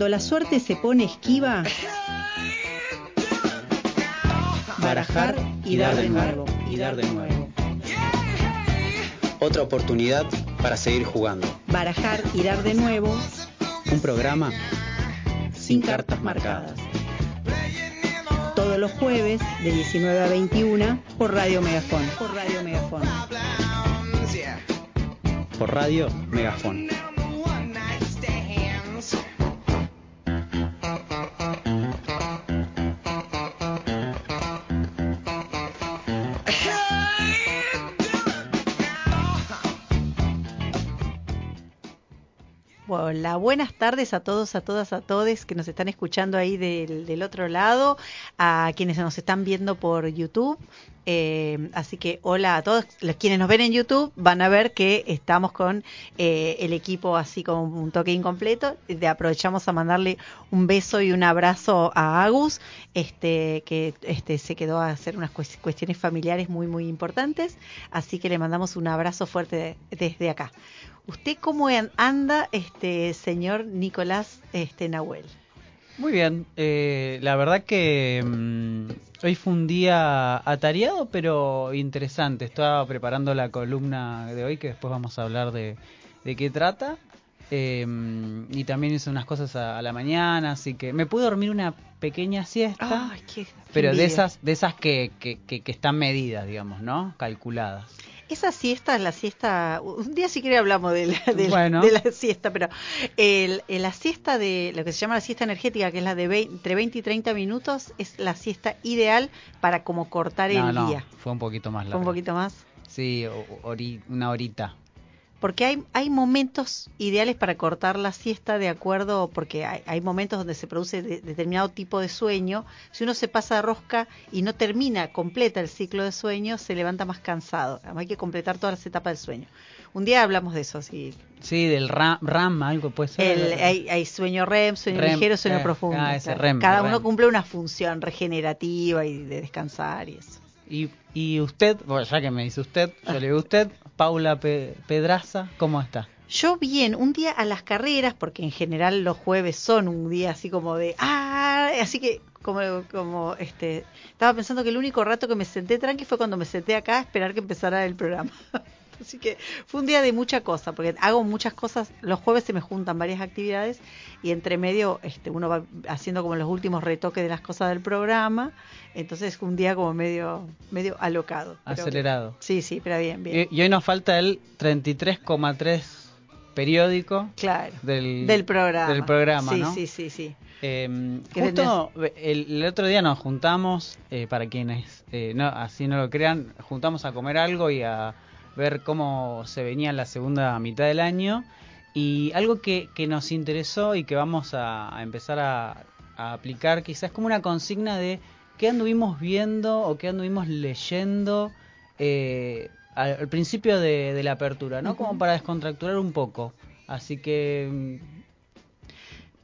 Cuando la suerte se pone esquiva, barajar y dar de nuevo, y dar de nuevo. Otra oportunidad para seguir jugando. Barajar y dar de nuevo Un programa sin cartas marcadas. Todos los jueves de 19 a 21 por Radio Megafón. Por Radio Megafón. por radio Megafón. Hola, buenas tardes a todos, a todas, a todes que nos están escuchando ahí del, otro lado, a quienes nos están viendo por YouTube. Eh, así que hola a todos. Los quienes nos ven en YouTube van a ver que estamos con eh, el equipo así como un toque incompleto. De, aprovechamos a mandarle un beso y un abrazo a Agus, este, que este, se quedó a hacer unas cues- cuestiones familiares muy, muy importantes. Así que le mandamos un abrazo fuerte de- desde acá. ¿Usted cómo an- anda, este señor Nicolás este, Nahuel? Muy bien, eh, la verdad que mm, hoy fue un día atareado pero interesante. Estaba preparando la columna de hoy que después vamos a hablar de, de qué trata. Eh, y también hice unas cosas a, a la mañana, así que me pude dormir una pequeña siesta, Ay, qué pero de esas, de esas que, que, que, que están medidas, digamos, ¿no? Calculadas. Esa siesta es la siesta. Un día si quiere hablamos de la, de, la- Bueno. de la siesta, pero el, el- la siesta de lo que se llama la siesta energética, que es la de vei- entre 20 y 30 minutos, es la siesta ideal para como cortar No, el no, día. fue un poquito más Fue largo. Un poquito más. Sí, ori- una horita. Porque hay, hay momentos ideales para cortar la siesta de acuerdo, porque hay, hay momentos donde se produce de- determinado tipo de sueño. Si uno se pasa de rosca y no termina, completa el ciclo de sueño, se levanta más cansado. Además hay que completar todas las etapas del sueño. Un día hablamos de eso, sí. Sí, del RAM, RAM algo puede ser. El- hay, hay sueño REM, sueño REM, ligero, sueño eh, profundo. ah, ese Cada- REM, Cada REM. uno cumple una función regenerativa y de descansar y eso. Y, y usted, bueno, ya que me dice usted, yo le digo usted, Paula Pe- Pedraza, ¿cómo está? Yo bien, un día a las carreras, porque en general los jueves son un día así como de ah, así que como como este estaba pensando que el único rato que me senté tranqui fue cuando me senté acá a esperar que empezara el programa. Así que fue un día de mucha cosa, porque hago muchas cosas, los jueves se me juntan varias actividades y entre medio este uno va haciendo como los últimos retoques de las cosas del programa, entonces fue un día como medio medio alocado. pero- Acelerado. Sí, sí, pero bien, bien. Y, y hoy nos falta el 33,3 periódico claro. del, del programa. del programa, sí, ¿no? sí, sí, sí. Eh, justo el, el otro día nos juntamos, eh, para quienes eh, no, así no lo crean, juntamos a comer algo y a ver cómo se venía la segunda mitad del año. Y algo que, que nos interesó y que vamos a, a empezar a, a aplicar quizás como una consigna de qué anduvimos viendo o qué anduvimos leyendo eh, al, al principio de, de la apertura, ¿no? Como para descontracturar un poco. Así que mm,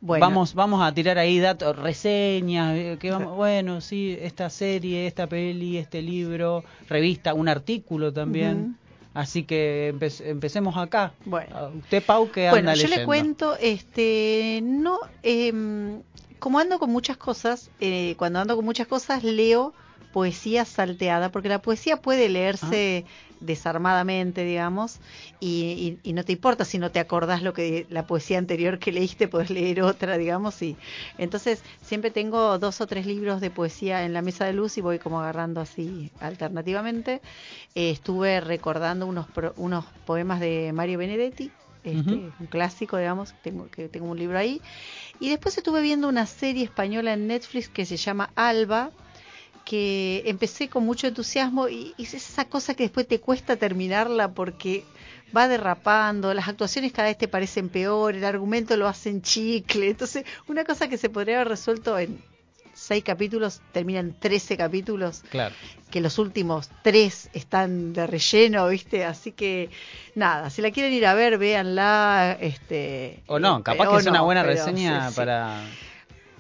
Bueno, Vamos, vamos a tirar ahí datos, reseñas, eh, que vamos, bueno, sí, esta serie, esta peli, este libro, revista, un artículo también. Así que empe- empecemos acá. Bueno. Ah, Usted, Pau, que anda bueno, yo leyendo. le cuento, este, no, em, como ando con muchas cosas, eh, cuando ando con muchas cosas leo poesía salteada, porque la poesía puede leerse desarmadamente, digamos, y, y- y no te importa si no te acordás lo que la poesía anterior que leíste, podés leer otra, digamos, y entonces siempre tengo dos o tres libros de poesía en la mesa de luz y voy como agarrando así alternativamente. Eh, estuve recordando unos pro- unos poemas de Mario Benedetti, este, un clásico, digamos, tengo que tengo un libro ahí. Y después estuve viendo una serie española en Netflix que se llama Alba, que empecé con mucho entusiasmo y, y es esa cosa que después te cuesta terminarla porque va derrapando, las actuaciones cada vez te parecen peor, el argumento lo hacen chicle, entonces una cosa que se podría haber resuelto en seis capítulos termina en 13 capítulos Claro. que los últimos tres están de relleno, ¿viste? Así que nada, si la quieren ir a ver, véanla. Este, O no, eh, capaz o que es una buena reseña sí, sí. para,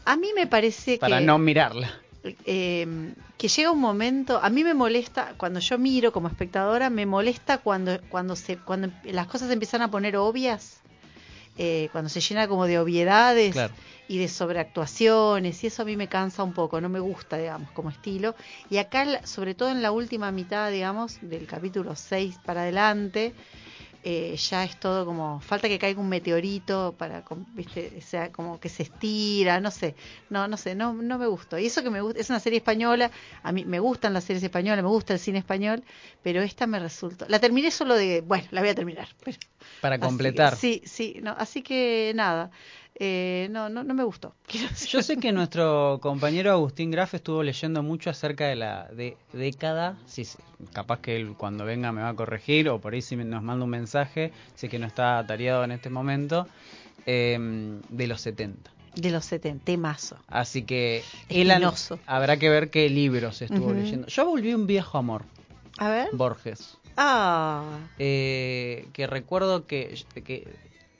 A mí me parece para que, no mirarla. Eh, que llega un momento, a mí me molesta, cuando yo miro como espectadora, me molesta cuando, cuando, se, cuando las cosas se empiezan a poner obvias eh, cuando se llena como de obviedades Claro. y de sobreactuaciones, y eso a mí me cansa un poco, no me gusta, digamos, como estilo. Y acá, sobre todo en la última mitad, digamos, del capítulo 6 para adelante, eh, ya es todo como, falta que caiga un meteorito para, viste, o sea, como que se estira, no sé, no, no sé, no, no me gustó. Y eso que me gusta, es una serie española, a mí me gustan las series españolas, me gusta el cine español, pero esta me resultó, la terminé solo de, bueno, la voy a terminar, pero Para que- completar. sí, sí, no, así que nada, eh, no, no, no me gustó. Yo sé que nuestro compañero Agustín Graf estuvo leyendo mucho acerca de la de- década, sí, capaz que él cuando venga me va a corregir o por ahí si nos manda un mensaje, sé que no está atareado en este momento, eh, de los 70. De los 70, temazo. Así que él habrá que ver qué libros estuvo leyendo. Yo volví un viejo amor, A ver. Borges, Ah, eh, que recuerdo que, que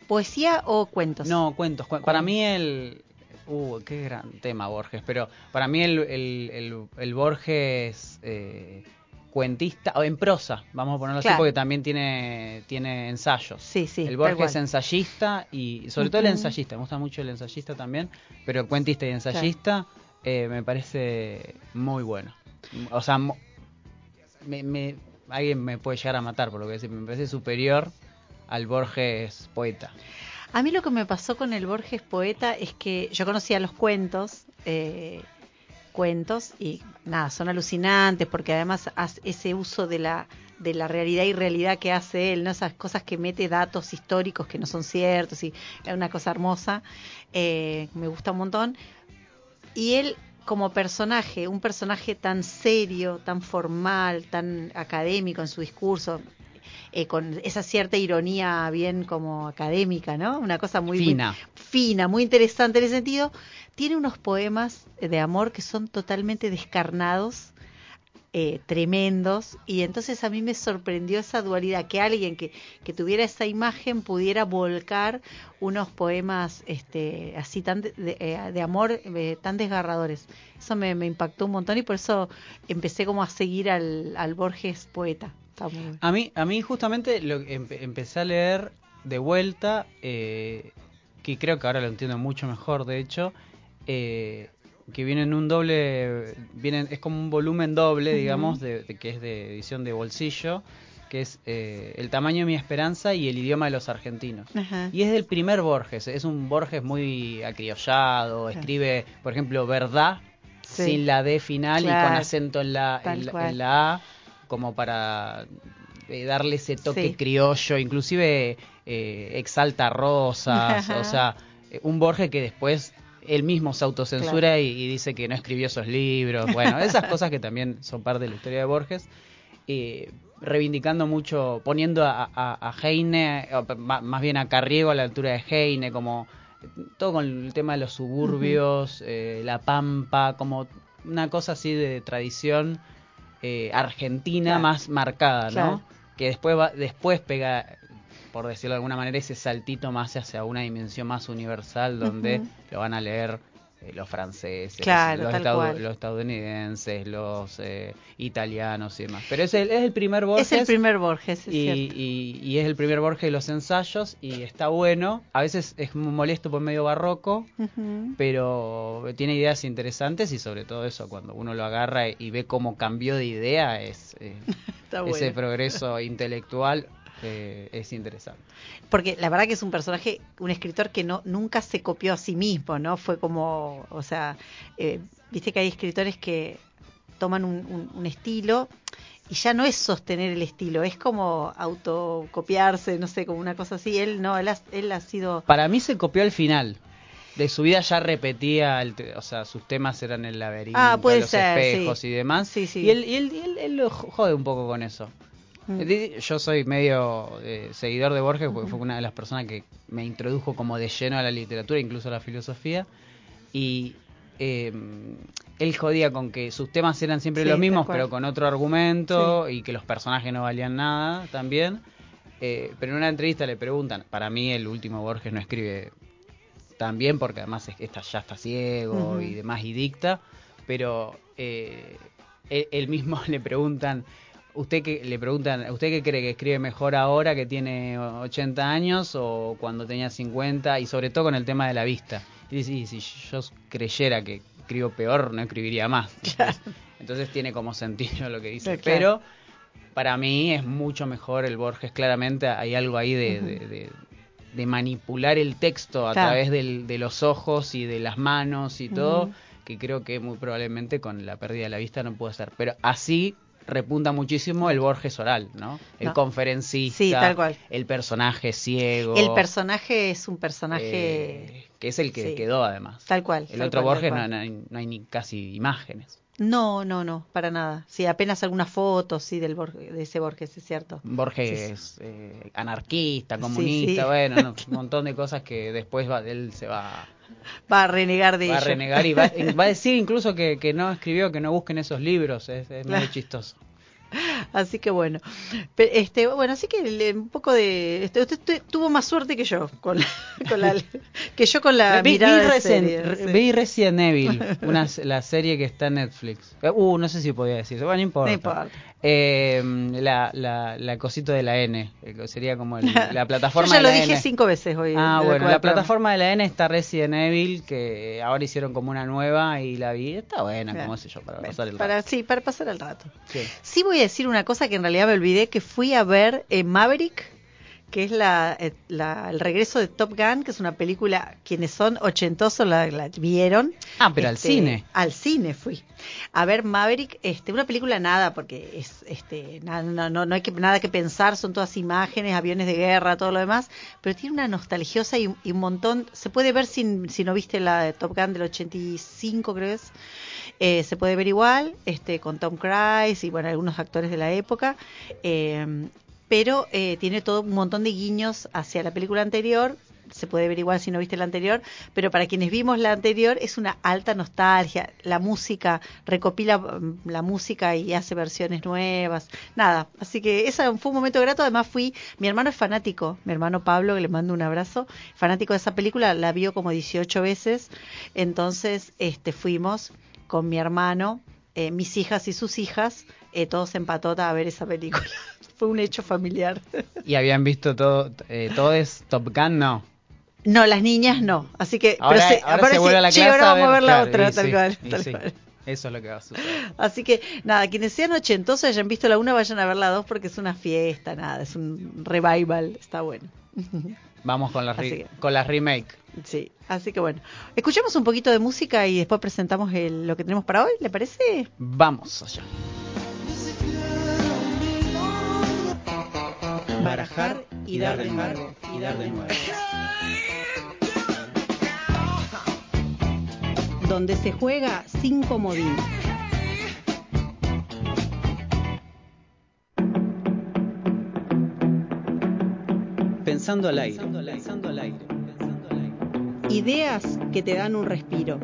¿poesía o cuentos? No, cuentos. cuen- Para mí el... Uh, qué gran tema Borges, pero para mí el, el, el- el Borges eh, cuentista, o en prosa, vamos a ponerlo así, porque también tiene, tiene ensayos. Sí, sí. el Borges cual. ensayista y sobre todo el ensayista, me gusta mucho el ensayista también, pero cuentista y ensayista eh, me parece muy bueno. O sea, me, me- alguien me puede llegar a matar por lo que decir, me parece superior al Borges poeta. A mí lo que me pasó con el Borges poeta es que yo conocía los cuentos, eh, cuentos, y nada, son alucinantes porque además hace ese uso de la de la realidad y realidad que hace él, ¿no? esas cosas que mete datos históricos que no son ciertos y es una cosa hermosa, eh, me gusta un montón. Y él como personaje, un personaje tan serio, tan formal, tan académico en su discurso, eh, con esa cierta ironía bien como académica, ¿no? Una cosa muy muy Fina. fina, muy interesante en ese sentido. Tiene unos poemas de amor que son totalmente descarnados, eh, tremendos, y entonces a mí me sorprendió esa dualidad, que alguien que, que tuviera esa imagen pudiera volcar unos poemas este, así tan de, de, eh, de amor eh, tan desgarradores. Eso me, me impactó un montón y por eso empecé como a seguir al, al Borges poeta. Está muy bueno. A mí, a mí justamente lo, empe- empecé a leer de vuelta, eh, que creo que ahora lo entiendo mucho mejor, de hecho, eh, que viene en un doble, vienen, es como un volumen doble, digamos, de, de- que es de edición de bolsillo, que es eh, El tamaño de mi esperanza y El idioma de los argentinos. Y es del primer Borges, es un Borges muy acriollado, escribe, por ejemplo, verdad Sí. sin la D final y con acento en la, en la A, como para eh, darle ese toque Sí. criollo, inclusive eh, exalta rosas, o sea, eh, un Borges que después él mismo se autocensura y, y dice que no escribió esos libros, bueno, esas cosas que también son parte de la historia de Borges. eh, reivindicando mucho, poniendo a, a, a Heine, o más bien a Carriego a la altura de Heine, como todo con el tema de los suburbios, eh, la pampa, como una cosa así de tradición eh, argentina Claro. más marcada, ¿no? Que después va, después pega, por decirlo de alguna manera, ese saltito más hacia una dimensión más universal donde lo van a leer los franceses, Claro, los, cual. los estadounidenses, los eh, italianos y demás. Pero es el, es el primer Borges Es el primer Borges, es y, y- y es el primer Borges de los ensayos y está bueno. A veces es molesto por medio barroco, pero tiene ideas interesantes y sobre todo eso, cuando uno lo agarra y ve cómo cambió de idea, es eh, ese bueno. progreso intelectual eh, es interesante. Porque la verdad que es un personaje, un escritor que no nunca se copió a sí mismo, ¿no? Fue como, o sea, eh, viste que hay escritores que toman un, un- un estilo y ya no es sostener el estilo, es como autocopiarse, no sé, como una cosa así. Él no, él ha, él ha sido... Para mí se copió al final. De su vida ya repetía, el o sea, sus temas eran el laberinto, Ah, los ser, espejos sí. y demás. Sí, sí. Y él, y él, él- él lo jode un poco con eso. Mm. Yo soy medio eh, seguidor de Borges porque fue una de las personas que me introdujo como de lleno a la literatura, incluso a la filosofía. Y eh, él jodía con que sus temas eran siempre Sí, los mismos, pero con otro argumento y que los personajes no valían nada también. Eh, pero en una entrevista le preguntan, para mí el último Borges no escribe tan bien porque además es está, ya está ciego y demás y dicta, pero eh, él, él mismo le preguntan, usted que le preguntan, ¿usted qué cree que escribe mejor ahora que tiene 80 años o cuando tenía 50? Y sobre todo con el tema de la vista. Y dice, si yo creyera que escribo peor, no escribiría más. Entonces, tiene como sentido lo que dice. Pero para mí es mucho mejor el Borges, claramente hay algo ahí de, de, manipular el texto a través de los ojos y de las manos y todo, que creo que muy probablemente con la pérdida de la vista no puede ser. Pero así repunta muchísimo el Borges oral, ¿no? El conferencista, sí, tal cual. el personaje ciego. El personaje es un personaje... Eh, que es el que quedó además. Tal cual. El otro Borges No, no, hay, ni casi imágenes. No, no, no, para nada. Sí, apenas algunas fotos, sí, del de ese Borges, es cierto. Borges eh, anarquista, comunista, bueno, un montón de cosas que después va, él se va va a renegar de va a renegar y va, a decir incluso que, que, no escribió, que no busquen esos libros, es, es muy chistoso. Así que bueno, este, bueno, así que un poco de, este, usted, tuvo más suerte que yo con, con la, que yo con la vi, mirada vi, serie, Resident Evil, una, la serie que está en Netflix. Uh, no sé si podía decir, bueno, no importa. Eh, la, la, la cosito de la N, eh, sería como la plataforma Yo ya lo dije cinco veces hoy. Ah, bueno, la plataforma de la N está Resident Evil, que ahora hicieron como una nueva y la vi. Está buena, como sé yo, para pasar el rato. sí, para pasar el rato. Sí. sí voy a decir una cosa que en realidad me olvidé, que fui a ver en Maverick que es eh, la, el regreso de Top Gun, que es una película, quienes son ochentosos la, vieron. Ah, pero al este, cine. Al cine fui. A ver Maverick, este, una película nada, porque es, este, no, no, no hay que, nada que pensar, son todas imágenes, aviones de guerra, todo lo demás, pero tiene una nostalgiosa y, un montón, se puede ver sin, si no viste la de Top Gun del 85, creo es. Eh, se puede ver igual, este, con Tom Cruise y bueno, algunos actores de la época. Eh, pero eh, tiene todo un montón de guiños hacia la película anterior. Se puede ver igual si no viste la anterior, pero para quienes vimos la anterior es una alta nostalgia. La música recopila mm, la música y hace versiones nuevas. Nada, así que ese fue un momento grato. Además fui, mi hermano es fanático, mi hermano Pablo, que le mando un abrazo, fanático de esa película, la vio como 18 veces. Entonces, este, fuimos con mi hermano, eh, mis hijas y sus hijas, eh, todos en patota a ver esa película. Fue un hecho familiar. ¿Y habían visto todo, eh, todo es Top Gun? No. No, las niñas no. Así que. Ahora, se, ahora se vuelve a la clase. ahora vamos a ver, la otra, tal cual. Eso es lo que va a suceder. Así que, nada, quienes sean ochentosos y hayan visto la una, vayan a ver la dos porque es una fiesta, nada, es un revival, está bueno. Vamos con las, con las remake. Sí, así que bueno. Escuchemos un poquito de música y después presentamos lo que tenemos para hoy, ¿le parece? Vamos allá. Barajar y dar de nuevo, y dar de nuevo. Donde se juega sin comodín. Pensando al aire. Ideas que te dan un respiro.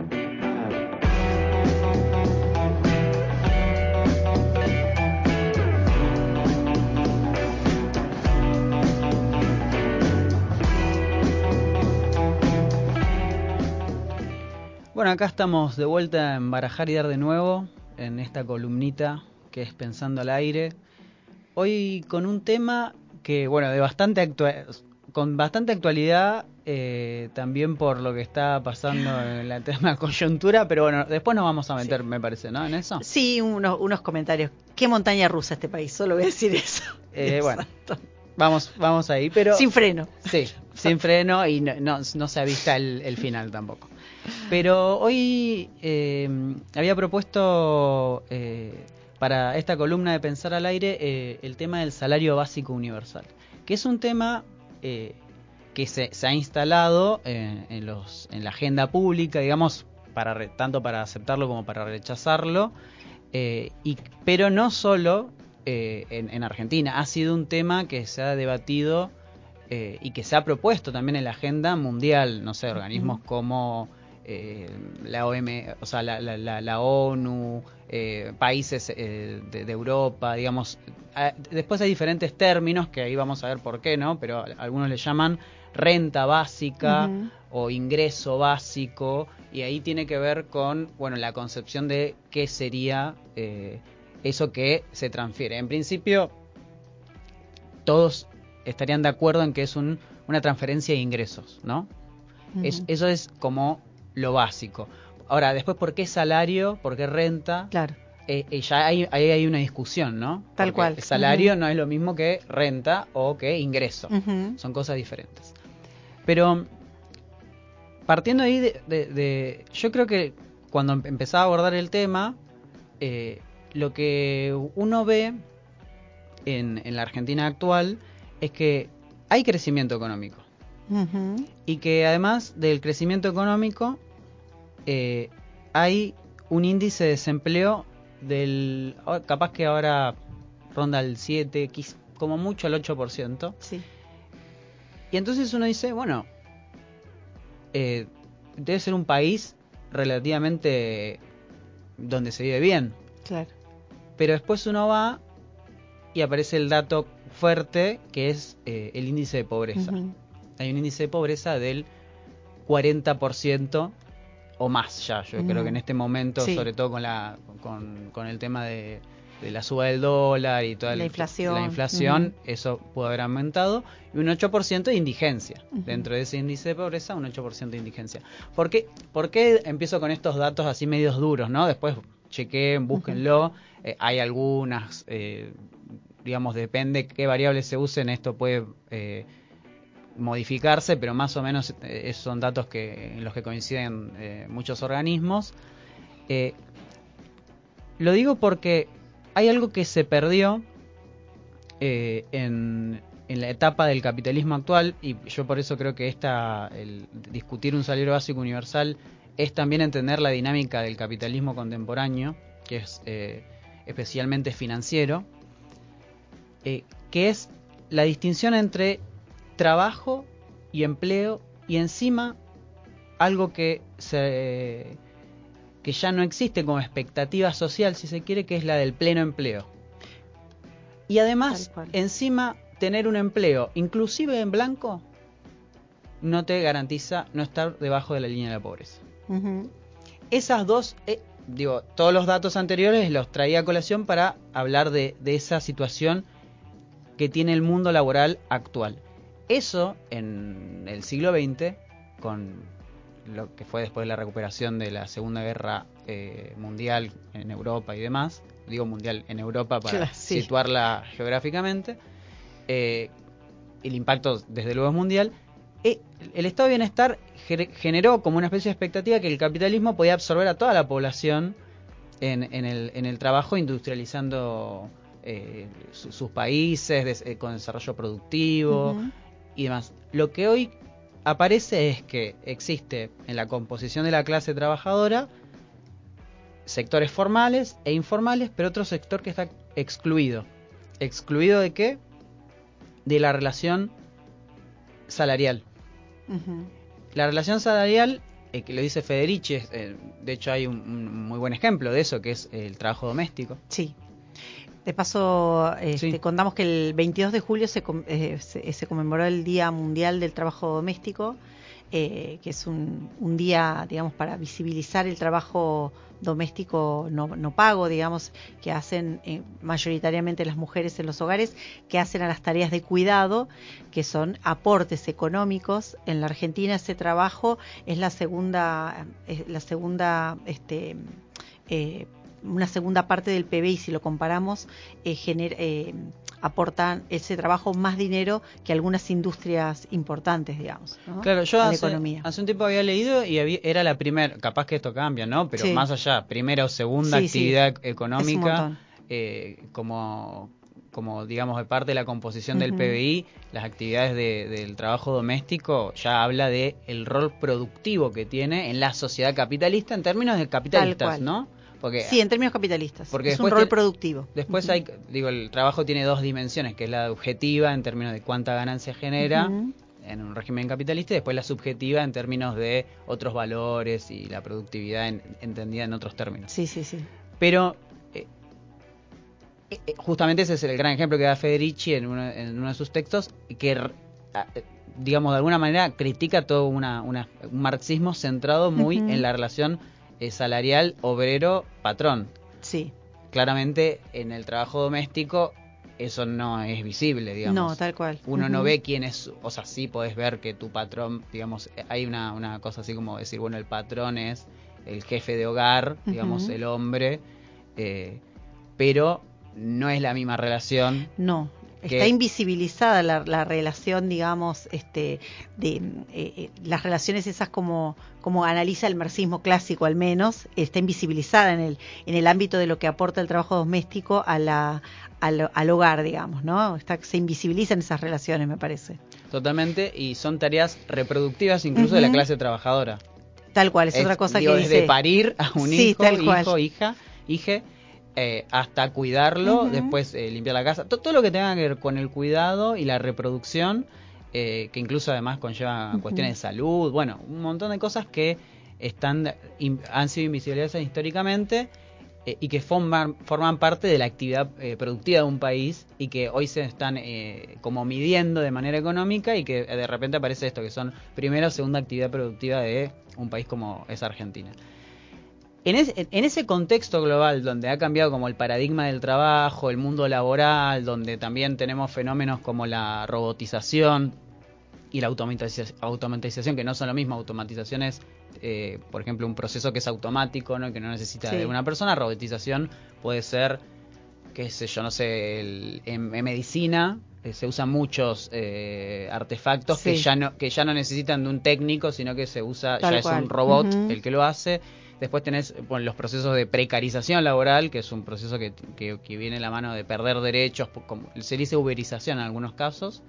Bueno, acá estamos de vuelta en Barajar y Dar de nuevo, en esta columnita que es Pensando al aire. Hoy con un tema que, bueno, de bastante actual con bastante actualidad, eh, también por lo que está pasando en la tema coyuntura, pero bueno, después nos vamos a meter, me parece, ¿no? En eso. Sí, unos, unos comentarios. Qué montaña rusa este país, solo voy a decir eso. Eh, bueno, vamos, vamos ahí, pero... Sin freno. Sí, sin freno y no, no, se avista el, el, final tampoco. Pero hoy eh, había propuesto para esta columna de Pensar al Aire el tema del salario básico universal, que es un tema eh, que se, ha instalado eh, en, los, en la agenda pública, digamos, para tanto para aceptarlo como para rechazarlo, eh, y, pero no solo en, Argentina, ha sido un tema que se ha debatido y que se ha propuesto también en la agenda mundial, no sé, organismos como la OM, o sea, la, la, ONU, países de, Europa, digamos, después hay diferentes términos que ahí vamos a ver por qué, ¿no? Pero algunos le llaman renta básica o ingreso básico y ahí tiene que ver con, bueno, la concepción de qué sería eh, eso que se transfiere. En principio, todos estarían de acuerdo en que es un, una transferencia de ingresos, ¿no? es, eso es como lo básico. Ahora, después, ¿por qué salario? ¿Por qué renta? Claro. Eh, eh, ya hay, ahí hay una discusión, ¿no? Tal Porque cual. El salario no es lo mismo que renta o que ingreso. Son cosas diferentes. Pero partiendo ahí de, de- de- yo creo que cuando em- empezaba a abordar el tema, eh, lo que uno ve en, en la Argentina actual es que hay crecimiento económico Y que además del crecimiento económico eh, hay un índice de desempleo del oh, capaz que ahora ronda el 7, quiz- como mucho el 8%. Sí. Y entonces uno dice, bueno, eh, debe ser un país relativamente donde se vive bien. Claro. Pero después uno va y aparece el dato fuerte que es eh, el índice de pobreza. Hay un índice de pobreza del 40% o más ya. Yo creo que en este momento, Sí. sobre todo con, la, con, con el tema de, de la suba del dólar y toda La el- inflación. la inflación, Ujú. eso pudo haber aumentado. Y un 8% de indigencia. Dentro de ese índice de pobreza, un 8% de indigencia. ¿Por qué, ¿Por qué empiezo con estos datos así medios duros? no Después chequeen, búsquenlo. Eh, hay algunas, eh, digamos, depende qué variables se usen, esto puede eh, modificarse, pero más o menos eh, son datos que en los que coinciden eh, muchos organismos. Eh, lo digo porque hay algo que se perdió eh, en, en la etapa del capitalismo actual y yo por eso creo que esta, el discutir un salario básico universal es también entender la dinámica del capitalismo contemporáneo, que es especialmente financiero, que es la distinción entre trabajo y empleo y encima algo que se que ya no existe como expectativa social si se quiere que es la del pleno empleo. Y además encima tener un empleo inclusive en blanco no te garantiza no estar debajo de la línea de la pobreza. Esas dos, eh, digo, todos los datos anteriores los traía a colación para hablar de, de esa situación que tiene el mundo laboral actual. Eso en el siglo XX, con lo que fue después de la recuperación de la Segunda Guerra eh, Mundial en Europa y demás, digo mundial en Europa para sí. situarla geográficamente, eh, el impacto desde luego es mundial, eh, el estado de bienestar generó como una especie de expectativa que el capitalismo podía absorber a toda la población en, en el, en el trabajo industrializando eh, su- sus países des- con desarrollo productivo. Y demás. Lo que hoy aparece es que existe en la composición de la clase trabajadora sectores formales e informales, pero otro sector que está excluido. ¿Excluido de qué? De la relación salarial. La relación salarial, eh, que lo dice Federici, eh, de hecho hay un, un muy buen ejemplo de eso, que es el trabajo doméstico. Sí. De paso, este, Sí. contamos que el 22 de julio se, eh, se, se conmemoró el Día Mundial del Trabajo Doméstico, eh, que es un, un día, digamos, para visibilizar el trabajo doméstico no, no pago, digamos, que hacen eh, mayoritariamente las mujeres en los hogares, que hacen a las tareas de cuidado, que son aportes económicos. En la Argentina ese trabajo es la segunda, es la segunda, este, eh, una segunda parte del PBI, si lo comparamos, eh, gener- eh, aportan ese trabajo más dinero que algunas industrias importantes, digamos. ¿no? Claro, yo hace, economía. hace un tiempo había leído y había- era la primera, capaz que esto cambia, ¿no? Pero Sí. más allá, primera o segunda Sí, actividad económica, eh, como, como digamos de parte de la composición del. PBI, las actividades de- del trabajo doméstico ya habla de el rol productivo que tiene en la sociedad capitalista en términos de capitalistas. ¿no? Porque Sí, en términos capitalistas. Porque es un rol productivo. Después hay, digo, el trabajo tiene dos dimensiones, que es la objetiva en términos de cuánta ganancia genera en un régimen capitalista y después la subjetiva en términos de otros valores y la productividad en- entendida en otros términos. Sí, sí, sí. Pero eh, eh, eh, justamente ese es el gran ejemplo que da Federici en uno, en uno de sus textos, que digamos de alguna manera critica todo una, una- un marxismo centrado muy en la relación eh, salarial obrero-patrón. Sí. claramente en el trabajo doméstico eso no es visible, digamos. No, tal cual. Uno no ve quién es, o sea, sí podés ver que tu patrón, digamos, hay una, una cosa así como decir, bueno, el patrón es el jefe de hogar, digamos, el hombre, eh, pero no es la misma relación. No, que- está invisibilizada la, la relación, digamos, este, de eh, eh, las relaciones esas como, como analiza el marxismo clásico al menos, está invisibilizada en el, en el ámbito de lo que aporta el trabajo doméstico a la, al, al hogar, digamos, ¿no? Está, se invisibilizan esas relaciones, me parece. Totalmente, y son tareas reproductivas incluso de la clase trabajadora. Tal cual, es, Es, otra cosa digo, que desde dice. parir a un Sí, hijo, tal cual. hijo, hija, hije, eh, hasta cuidarlo, después eh, limpiar la casa, to- todo lo que tenga que ver con el cuidado y la reproducción, eh, que incluso además conlleva cuestiones de salud, bueno, un montón de cosas que están in- han sido invisibilizadas históricamente eh, y que forman, forman parte de la actividad eh, productiva de un país y que hoy se están como midiendo de manera económica y que de repente aparece esto, que son primera o segunda actividad productiva de un país como es Argentina. En, es- en ese contexto global donde ha cambiado como el paradigma del trabajo, el mundo laboral, donde también tenemos fenómenos como la robotización y la automatización, automatización que no son lo mismo, automatización es, eh, por ejemplo, un proceso que es automático, ¿no? que no necesita Sí. de una persona, robotización puede ser, qué sé yo, no sé, el- en, en medicina eh, se usan muchos eh, artefactos que ya no que ya no necesitan de un técnico, sino que se usa, Tal ya es un robot el que lo hace. Después tenés bueno, los procesos de precarización laboral, que es un proceso que, que, que viene de la mano de perder derechos, como se dice uberización en algunos casos,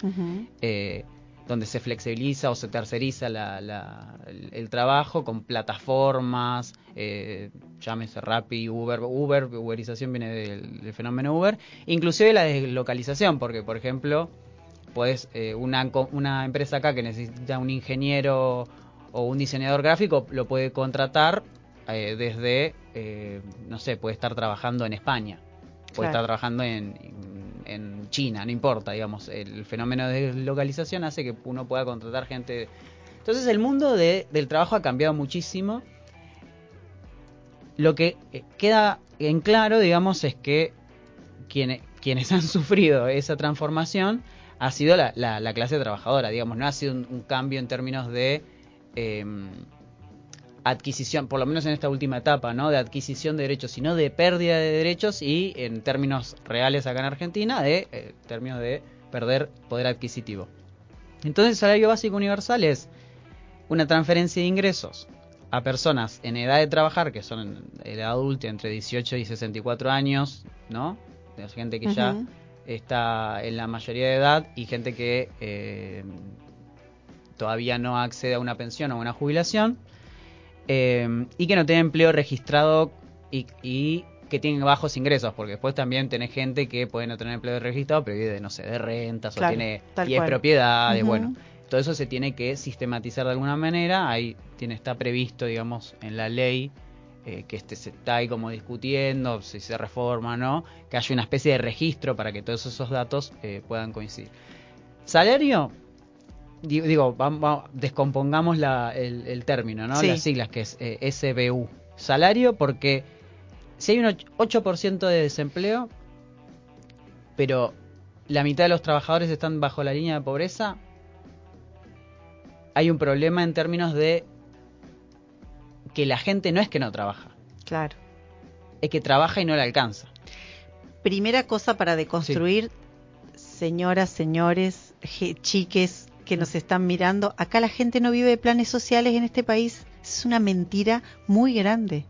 eh, donde se flexibiliza o se terceriza la- la- el, el trabajo con plataformas, eh, llámese Rappi, Uber, Uber, uberización viene del, del fenómeno Uber, inclusive la deslocalización, porque por ejemplo, pues una, co- una empresa acá que necesita un ingeniero o un diseñador gráfico lo puede contratar eh, desde, eh, no sé, puede estar trabajando en España, puede Claro. estar trabajando en, en China, no importa, digamos, el fenómeno de localización hace que uno pueda contratar gente. Entonces el mundo de- del trabajo ha cambiado muchísimo. Lo que eh, queda en claro, digamos, es que quienes, quienes han sufrido esa transformación ha sido la, la- la clase trabajadora, digamos, no ha sido un, un cambio en términos de eh, adquisición, por lo menos en esta última etapa, ¿no? De adquisición de derechos, sino de pérdida de derechos y en términos reales acá en Argentina, de eh, términos de perder poder adquisitivo. Entonces el salario básico universal es una transferencia de ingresos a personas en edad de trabajar, que son en edad adulta entre 18 y 64 años, ¿no? De gente que ya está en la mayoría de edad y gente que eh, todavía no accede a una pensión o a una jubilación eh, y que no tiene empleo registrado y, y que tienen bajos ingresos, porque después también tenés gente que puede no tener empleo registrado, pero vive de, no sé, de rentas Claro, o tiene tal 10 cual. propiedades, Ujú. bueno, todo eso se tiene que sistematizar de alguna manera, ahí tiene está previsto, digamos, en la ley eh, que este se está ahí como discutiendo si se reforma o no, que haya una especie de registro para que todos esos datos eh, puedan coincidir. Salario, di- digo, vamos, vamos, descompongamos la- el, el término, ¿no? Sí. Las siglas que es eh, SBU. Salario porque si hay un och- 8% de desempleo, pero la mitad de los trabajadores están bajo la línea de pobreza, hay un problema en términos de que la gente no es que no trabaja, Claro. es que trabaja y no le alcanza. Primera cosa para deconstruir, señoras, señores, chiques que nos están mirando, acá la gente no vive de planes sociales en este país. Es una mentira muy grande.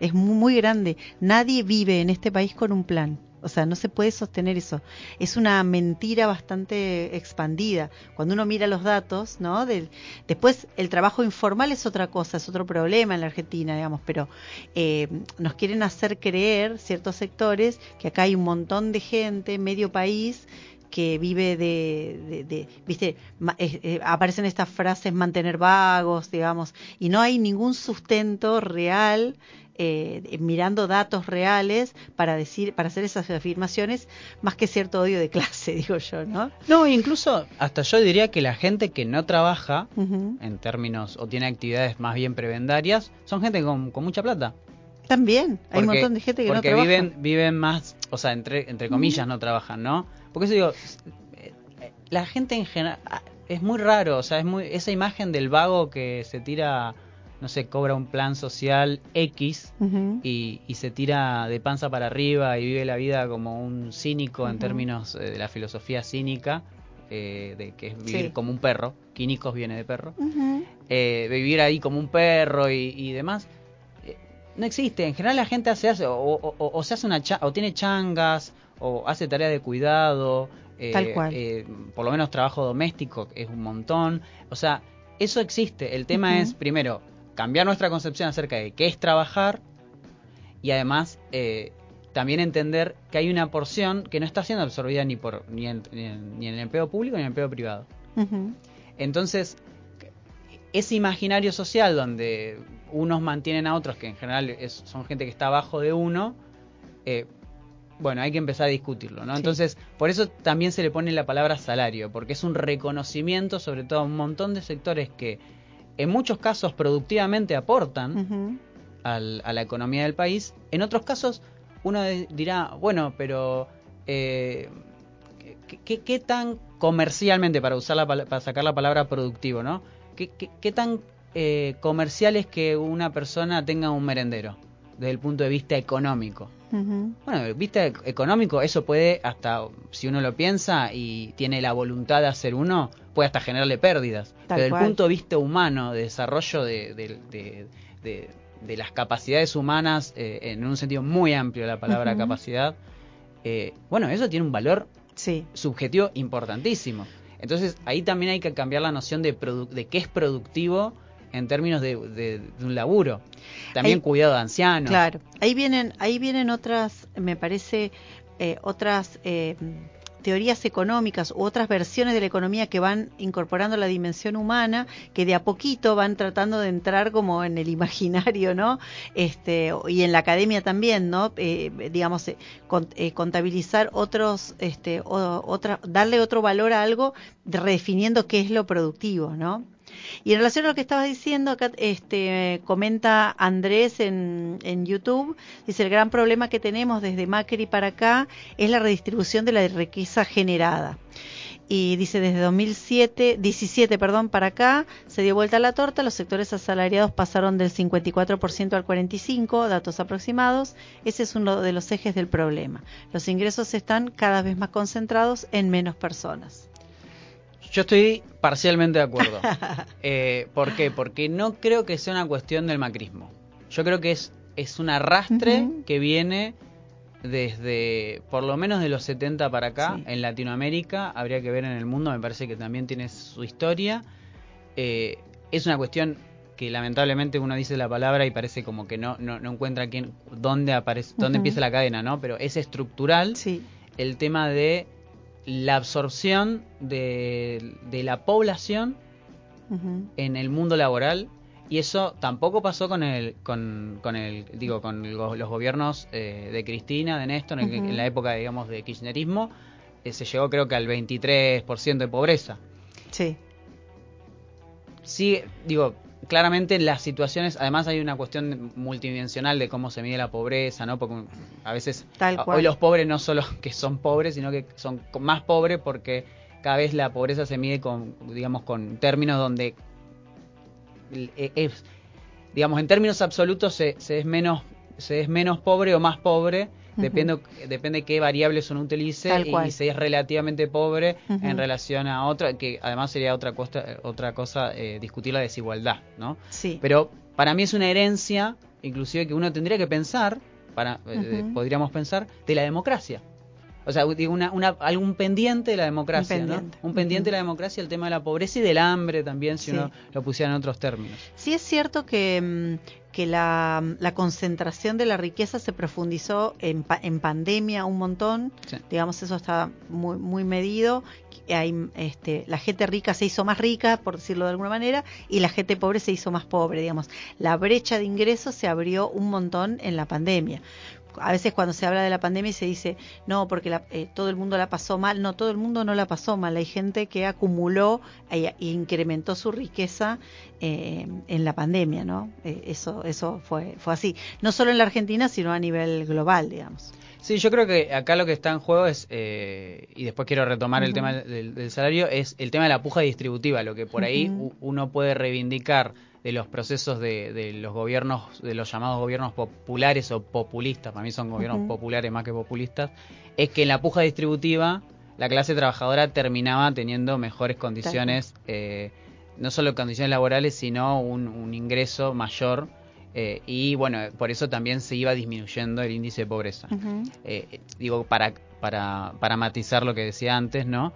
Es muy, muy grande. Nadie vive en este país con un plan. O sea, no se puede sostener eso. Es una mentira bastante expandida. Cuando uno mira los datos, ¿no? Del, después, el trabajo informal es otra cosa, es otro problema en la Argentina, digamos, pero eh, nos quieren hacer creer ciertos sectores que acá hay un montón de gente, medio país, que vive de, de- de- viste, ma- eh, eh, aparecen estas frases mantener vagos, digamos, y no hay ningún sustento real eh, mirando datos reales para decir, para hacer esas afirmaciones, más que cierto odio de clase, digo yo, ¿no? No, incluso hasta yo diría que la gente que no trabaja, en términos, o tiene actividades más bien prebendarias, son gente con, con mucha plata. También, hay un Porque- montón de gente que no porque trabaja. viven viven más, o sea, entre entre comillas no trabajan, ¿no? Porque eso digo, la gente en general es muy raro, o sea, es muy esa imagen del vago que se tira, no sé, cobra un plan social X y, y se tira de panza para arriba y vive la vida como un cínico en términos eh, de la filosofía cínica, eh, de que es vivir Sí. como un perro, quínicos viene de perro eh, vivir ahí como un perro y, y demás. eh, no existe. En general la gente hace, hace o, o- o- o se hace una cha- o tiene changas o hace tarea de cuidado. eh, Tal cual. eh, por lo menos trabajo doméstico es un montón. O sea, eso existe. El tema es primero cambiar nuestra concepción acerca de qué es trabajar y además eh, también entender que hay una porción que no está siendo absorbida ni por ni en, ni en- ni en el empleo público ni en el empleo privado. Entonces, ese imaginario social donde unos mantienen a otros, que en general es- son gente que está abajo de uno, eh, bueno, hay que empezar a discutirlo, ¿no? Sí. Entonces, por eso también se le pone la palabra salario, porque es un reconocimiento sobre todo a un montón de sectores que en muchos casos productivamente aportan al- a la economía del país. En otros casos, uno dirá, bueno, pero eh, ¿qué, qué- qué tan comercialmente, para usar la, para sacar la palabra productivo, ¿no? ¿Qué, qué- qué tan eh, comercial es que una persona tenga un merendero desde el punto de vista económico? Ujú. Bueno, desde el vista ec- económico, eso puede hasta, si uno lo piensa y tiene la voluntad de hacer uno, puede hasta generarle pérdidas. Tal Pero desde cual. el punto de vista humano, de desarrollo de, de- de- de- de las capacidades humanas, eh, en un sentido muy amplio la palabra capacidad, eh, bueno, eso tiene un valor Sí. subjetivo importantísimo. Entonces ahí también hay que cambiar la noción de, de qué es productivo en términos de, de- de un laburo. También Ahí- cuidado de ancianos. Claro, ahí vienen, ahí vienen otras, me parece, eh, otras eh, teorías económicas u otras versiones de la economía que van incorporando la dimensión humana, que de a poquito van tratando de entrar como en el imaginario, ¿no? Este, y en la academia también, ¿no? Eh, digamos, eh, con- eh, contabilizar otros, este, o- otra, darle otro valor a algo, de- redefiniendo qué es lo productivo, ¿no? Y en relación a lo que estabas diciendo, acá este, comenta Andrés en, en YouTube, dice, el gran problema que tenemos desde Macri para acá es la redistribución de la riqueza generada. Y dice, desde 2007, 17 perdón, para acá se dio vuelta la torta, los sectores asalariados pasaron del 54% al 45%, datos aproximados. Ese es uno de los ejes del problema. Los ingresos están cada vez más concentrados en menos personas. Yo estoy parcialmente de acuerdo. Eh, ¿Por qué? Porque no creo que sea una cuestión del macrismo. Yo creo que es, es un arrastre que viene desde por lo menos de los 70 para acá Sí. en Latinoamérica. Habría que ver en el mundo, me parece que también tiene su historia. Eh, es una cuestión que lamentablemente uno dice la palabra y parece como que no, no, no encuentra quién, dónde, aparece, dónde empieza la cadena, ¿no? Pero es estructural Sí, el tema de la absorción de, de la población en el mundo laboral y eso tampoco pasó con el con, con el digo con el los gobiernos eh, de Cristina de Néstor en, Ujú. en la época digamos de kirchnerismo eh, se llegó creo que al 23% de pobreza sí. sí digo claramente las situaciones además hay una cuestión multidimensional de cómo se mide la pobreza no porque a veces Tal a- cual. hoy los pobres no solo que son pobres sino que son más pobres porque cada vez la pobreza se mide con digamos con términos donde e- es digamos en términos absolutos se, se es menos se es menos pobre o más pobre Ujú. depende depende qué variables uno utilice y, se es relativamente pobre en relación a otra que además sería otra cosa otra cosa eh, discutir la desigualdad no Sí. pero para mí es una herencia, inclusive que uno tendría que pensar, para eh, podríamos pensar, de la democracia. O sea, digo, una, una, algún pendiente de la democracia, Un ¿no? pendiente. De la democracia, el tema de la pobreza y del hambre también, si Sí. uno lo pusiera en otros términos. Sí es cierto que, mm, que la, la concentración de la riqueza se profundizó en, en pandemia un montón, Sí. digamos eso está muy, muy medido, hay, este, la gente rica se hizo más rica, por decirlo de alguna manera, y la gente pobre se hizo más pobre, digamos. La brecha de ingresos se abrió un montón en la pandemia. A veces cuando se habla de la pandemia se dice, no, porque la, eh, todo el mundo la pasó mal. No, todo el mundo no la pasó mal. Hay gente que acumuló e, e incrementó su riqueza eh, en la pandemia, ¿no? Eh, eso eso fue, fue así. No solo en la Argentina, sino a nivel global, digamos. Sí, yo creo que acá lo que está en juego es, eh, y después quiero retomar el tema del, del, salario, es el tema de la puja distributiva, lo que por ahí uno puede reivindicar de los procesos de, de, los gobiernos, de los llamados gobiernos populares o populistas, para mí son gobiernos populares más que populistas, es que en la puja distributiva la clase trabajadora terminaba teniendo mejores condiciones, eh, no solo condiciones laborales, sino un, un ingreso mayor eh, y bueno, por eso también se iba disminuyendo el índice de pobreza. Uh -huh. eh, digo, para, para, para matizar lo que decía antes, ¿no?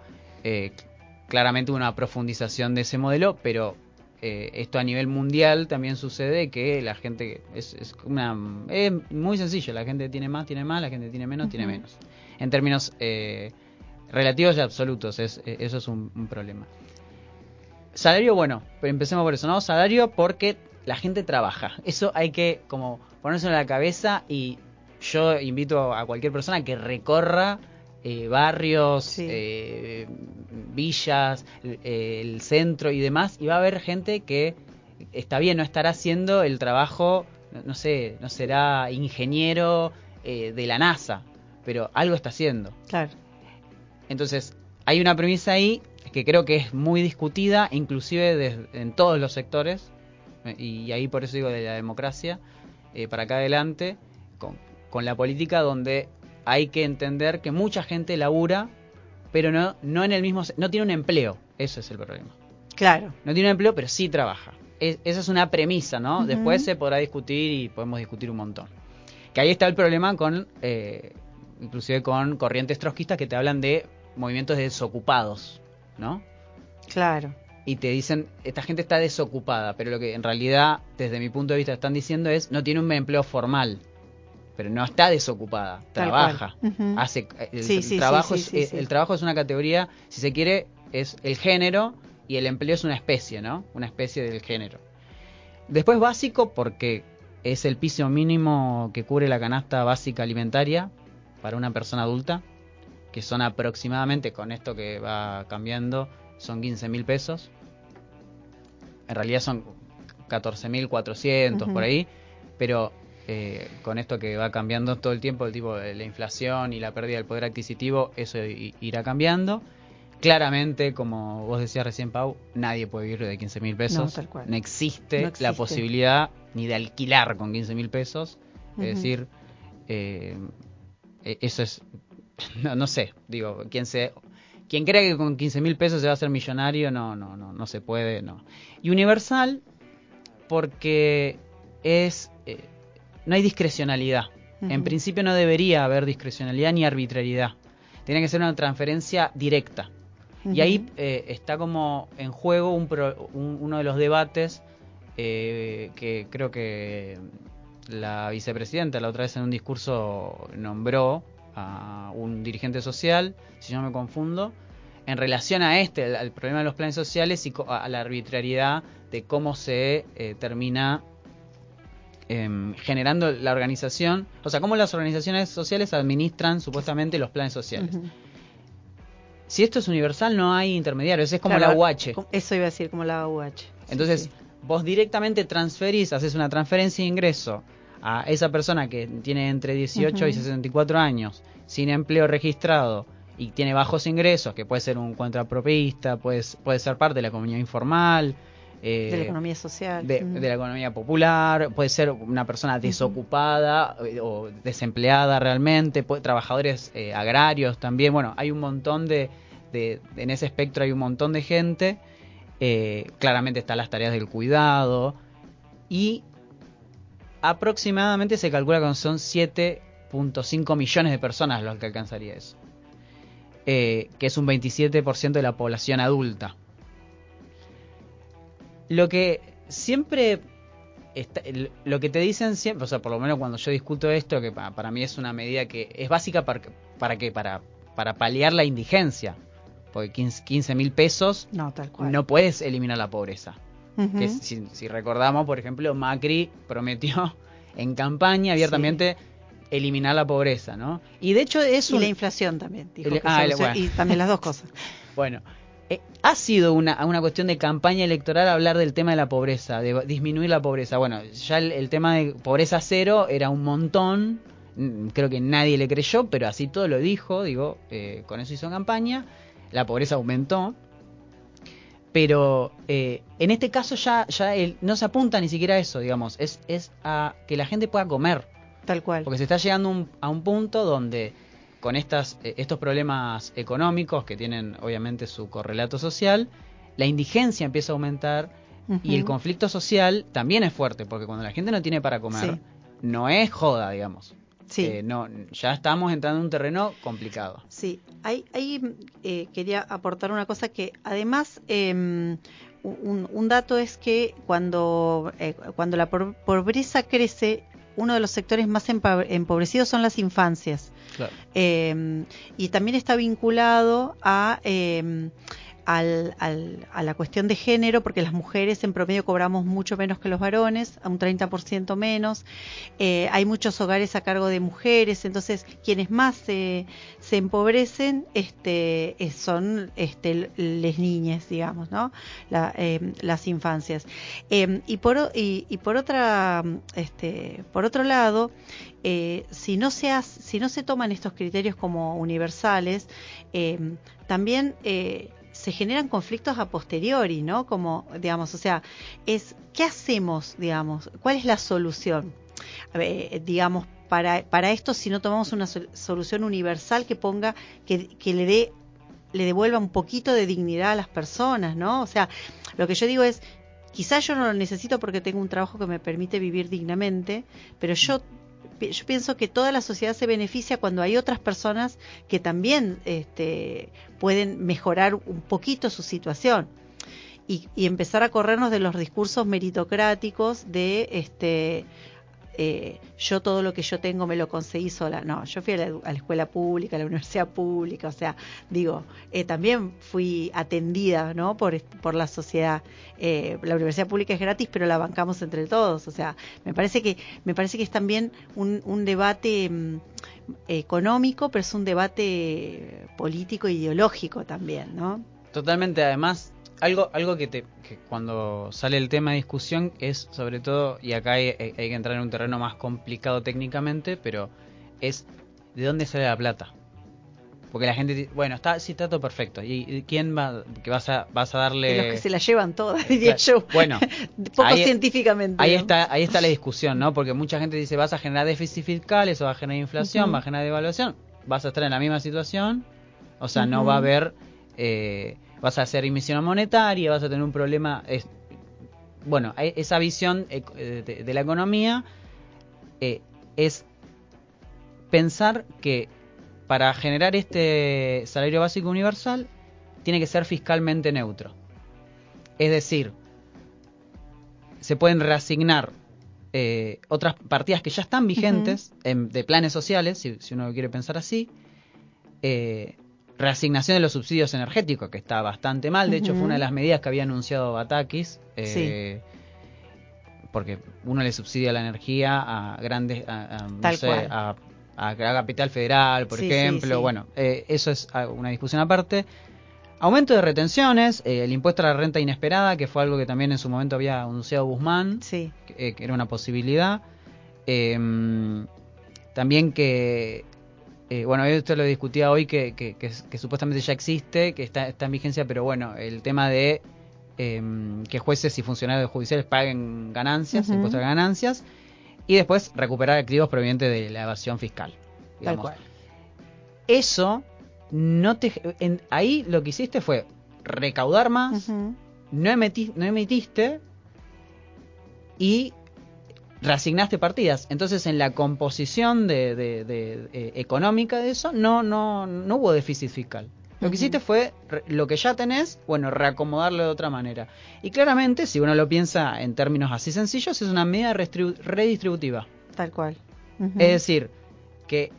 Claramente una profundización de ese modelo, pero eh, esto a nivel mundial también sucede que la gente es, es, una es muy sencillo, la gente tiene más, tiene más, la gente tiene menos, uh -huh. tiene menos. En términos eh, relativos y absolutos, es, eso es un, un problema. Salario, bueno, empecemos por eso, ¿no? Salario porque la gente trabaja. Eso hay que como ponerse en la cabeza y yo invito a cualquier persona que recorra eh, barrios, sí. eh, villas, eh, el centro y demás y va a haber gente que está bien, no estará haciendo el trabajo, no, no sé, no será ingeniero eh, de la NASA, pero algo está haciendo. Claro. Entonces, hay una premisa ahí que creo que es muy discutida, inclusive de, en todos los sectores, y ahí por eso digo de la democracia, eh, para acá adelante, con, con, la política donde hay que entender que mucha gente labura, pero no, no en el mismo, no tiene un empleo, eso es el problema. Claro. No tiene un empleo, pero sí trabaja. Es, esa es una premisa, ¿no? Uh -huh. Después se podrá discutir y podemos discutir un montón. Que ahí está el problema con, eh, inclusive con corrientes trotskistas que te hablan de movimientos de desocupados, ¿no? Claro y te dicen, esta gente está desocupada, pero lo que en realidad, desde mi punto de vista, están diciendo es, no tiene un empleo formal, pero no está desocupada, Tal trabaja, uh -huh. hace, el, sí, sí, trabajo sí, es, el trabajo es una categoría, si se quiere, es el género y el empleo es una especie, ¿no? Una especie del género. Después básico porque es el piso mínimo que cubre la canasta básica alimentaria para una persona adulta, que son aproximadamente, con esto que va cambiando, son 15 mil pesos. En realidad son 14 mil 400 uh -huh. por ahí, pero eh, con esto que va cambiando todo el tiempo, el tipo de la inflación y la pérdida del poder adquisitivo, eso irá cambiando. Claramente, como vos decías recién, Pau, nadie puede vivir de 15 mil pesos. No, no, existe no, existe la posibilidad ni de alquilar con 15 mil pesos. Uh -huh. Es decir, eh, eso es, no, no, sé, digo, quien se quien cree que con 15 mil pesos se va a hacer millonario, no, no, no, no se puede, no. Y universal, porque es, eh, no hay discrecionalidad. Uh -huh. En principio no debería haber discrecionalidad ni arbitrariedad. Tiene que ser una transferencia directa. Uh -huh. Y ahí eh, está como en juego un pro, un, uno de los debates eh, que creo que la vicepresidenta la otra vez en un discurso nombró a un dirigente social, si no me confundo, en relación a este, al problema de los planes sociales y a la arbitrariedad de cómo se eh, termina eh, generando la organización, o sea, cómo las organizaciones sociales administran supuestamente los planes sociales. Uh -huh. Si esto es universal, no hay intermediarios, es como claro, la UH. Eso iba a decir, como la UH. Entonces, sí. vos directamente transferís, haces una transferencia de ingreso a esa persona que tiene entre 18 uh -huh. y 64 años, sin empleo registrado y tiene bajos ingresos, que puede ser un contrapropista, puede, puede ser parte de la economía informal. Eh, de la economía social. De, de, la economía popular, puede ser una persona desocupada -huh. o desempleada realmente, puede, trabajadores eh, agrarios también. Bueno, hay un montón de, de, en ese espectro hay un montón de gente. Eh, claramente están las tareas del cuidado y aproximadamente se calcula que son 7.5 millones de personas los que alcanzaría eso. Eh, que es un 27% de la población adulta. Lo que siempre está, lo que te dicen siempre, o sea, por lo menos cuando yo discuto esto, que para, para mí es una medida que es básica para, para que para, para paliar la indigencia, porque 15 mil pesos no, tal cual. no puedes eliminar la pobreza. Uh -huh. que si, si, recordamos, por ejemplo, Macri prometió en campaña abiertamente eliminar la pobreza, ¿no? Y de hecho es y un... la inflación también. dijo El- que ah, el- bueno. Y también las dos cosas. Bueno, eh, ha sido una, una cuestión de campaña electoral hablar del tema de la pobreza, de disminuir la pobreza. Bueno, ya el, el tema de pobreza cero era un montón, mm, creo que nadie le creyó, pero así todo lo dijo, digo, eh, con eso hizo campaña, la pobreza aumentó. Pero eh, en este caso ya, ya el- no se apunta ni siquiera a eso, digamos, es, es a que la gente pueda comer. Tal cual. Porque se está llegando un- a un punto donde con estas, eh, estos problemas económicos que tienen obviamente su correlato social, la indigencia empieza a aumentar y el conflicto social también es fuerte, porque cuando la gente no tiene para comer, Sí. no es joda, digamos. Sí. Eh, no, ya estamos entrando en un terreno complicado. Sí, ahí, ahí eh, quería aportar una cosa que además eh, un, un dato es que cuando, eh, cuando la pobreza crece, uno de los sectores más empobrecidos son las infancias. Claro. Eh, y también está vinculado a, eh, al- al- a la cuestión de género, porque las mujeres en promedio cobramos mucho menos que los varones, a un 30% menos. Eh, hay muchos hogares a cargo de mujeres, entonces quienes más se, empobrecen este, son este, las niñas, digamos, ¿no? La, eh, las infancias. Eh, y, por, y, y por, otra, este, por otro lado, eh, si, no se hace- si no se toman estos criterios como universales, eh, también eh, se generan conflictos a posteriori, ¿no? Como, digamos, o sea, es, ¿qué hacemos, digamos? ¿Cuál es la solución? Ver, digamos, para, para esto, si no tomamos una sol- solución universal que ponga, que, que le dé le devuelva un poquito de dignidad a las personas, ¿no? O sea, lo que yo digo es, quizás yo no lo necesito porque tengo un trabajo que me permite vivir dignamente, pero yo yo pienso que toda la sociedad se beneficia cuando hay otras personas que también este, pueden mejorar un poquito su situación y, empezar a corrernos de los discursos meritocráticos de este eh, yo todo lo que yo tengo me lo conseguí sola. No, yo fui a la, escuela pública, a la universidad pública, o sea, digo, eh, también fui atendida, ¿no? Por, por la sociedad. Eh, la universidad pública es gratis, pero la bancamos entre todos. O sea, me parece que me parece que es también un, un debate mm, económico, pero es un debate político e ideológico también, ¿no? Totalmente, además, algo, algo que, te, que cuando sale el tema de discusión es sobre todo, y acá hay, que entrar en un terreno más complicado técnicamente, pero es de dónde sale la plata. Porque la gente dice, bueno, está, sí, está todo perfecto. ¿Y y quién va, que vas a, vas a darle... Los que se la llevan todas, diría yo. bueno, poco ahí- científicamente. Ahí ¿no? está, ahí está la discusión, ¿no? Porque mucha gente dice, vas a generar déficit fiscal, eso va a generar inflación, va a generar devaluación, vas a estar en la misma situación, o sea, no va a haber, eh, vas a hacer emisión monetaria, vas a tener un problema, es- bueno, esa visión eh, de, la economía eh, es pensar que para generar este salario básico universal tiene que ser fiscalmente neutro. Es decir, se pueden reasignar eh, otras partidas que ya están vigentes en- de planes sociales, si, si uno quiere pensar así. Eh, reasignación de los subsidios energéticos, que está bastante mal. De hecho, fue una de las medidas que había anunciado Batakis. eh, Porque uno le subsidia la energía a grandes. A, a, no Tal sé, cual. a, a Capital Federal, por Sí, sí, ejemplo. sí. Bueno, eh, eso es una discusión aparte. Aumento de retenciones, eh, el impuesto a la renta inesperada, que fue algo que también en su momento había anunciado Guzmán, Sí. que, que era una posibilidad. Eh, también que, eh, bueno, esto lo discutía hoy, que, que- que- que supuestamente ya existe, que está, está en vigencia, pero bueno, el tema de eh, que jueces y funcionarios judiciales paguen ganancias, impuestos a ganancias, y después recuperar activos provenientes de la evasión fiscal. Tal digamos. cual. Eso no te en- ahí lo que hiciste fue recaudar más, no, no emitiste y reasignaste partidas. Entonces, en la composición de, de- de- eh, económica de eso, no, no, no hubo déficit fiscal. Lo que hiciste fue lo que ya tenés, bueno, reacomodarlo de otra manera. Y claramente, si uno lo piensa en términos así sencillos, es una medida redistributiva. Tal cual. Es decir, que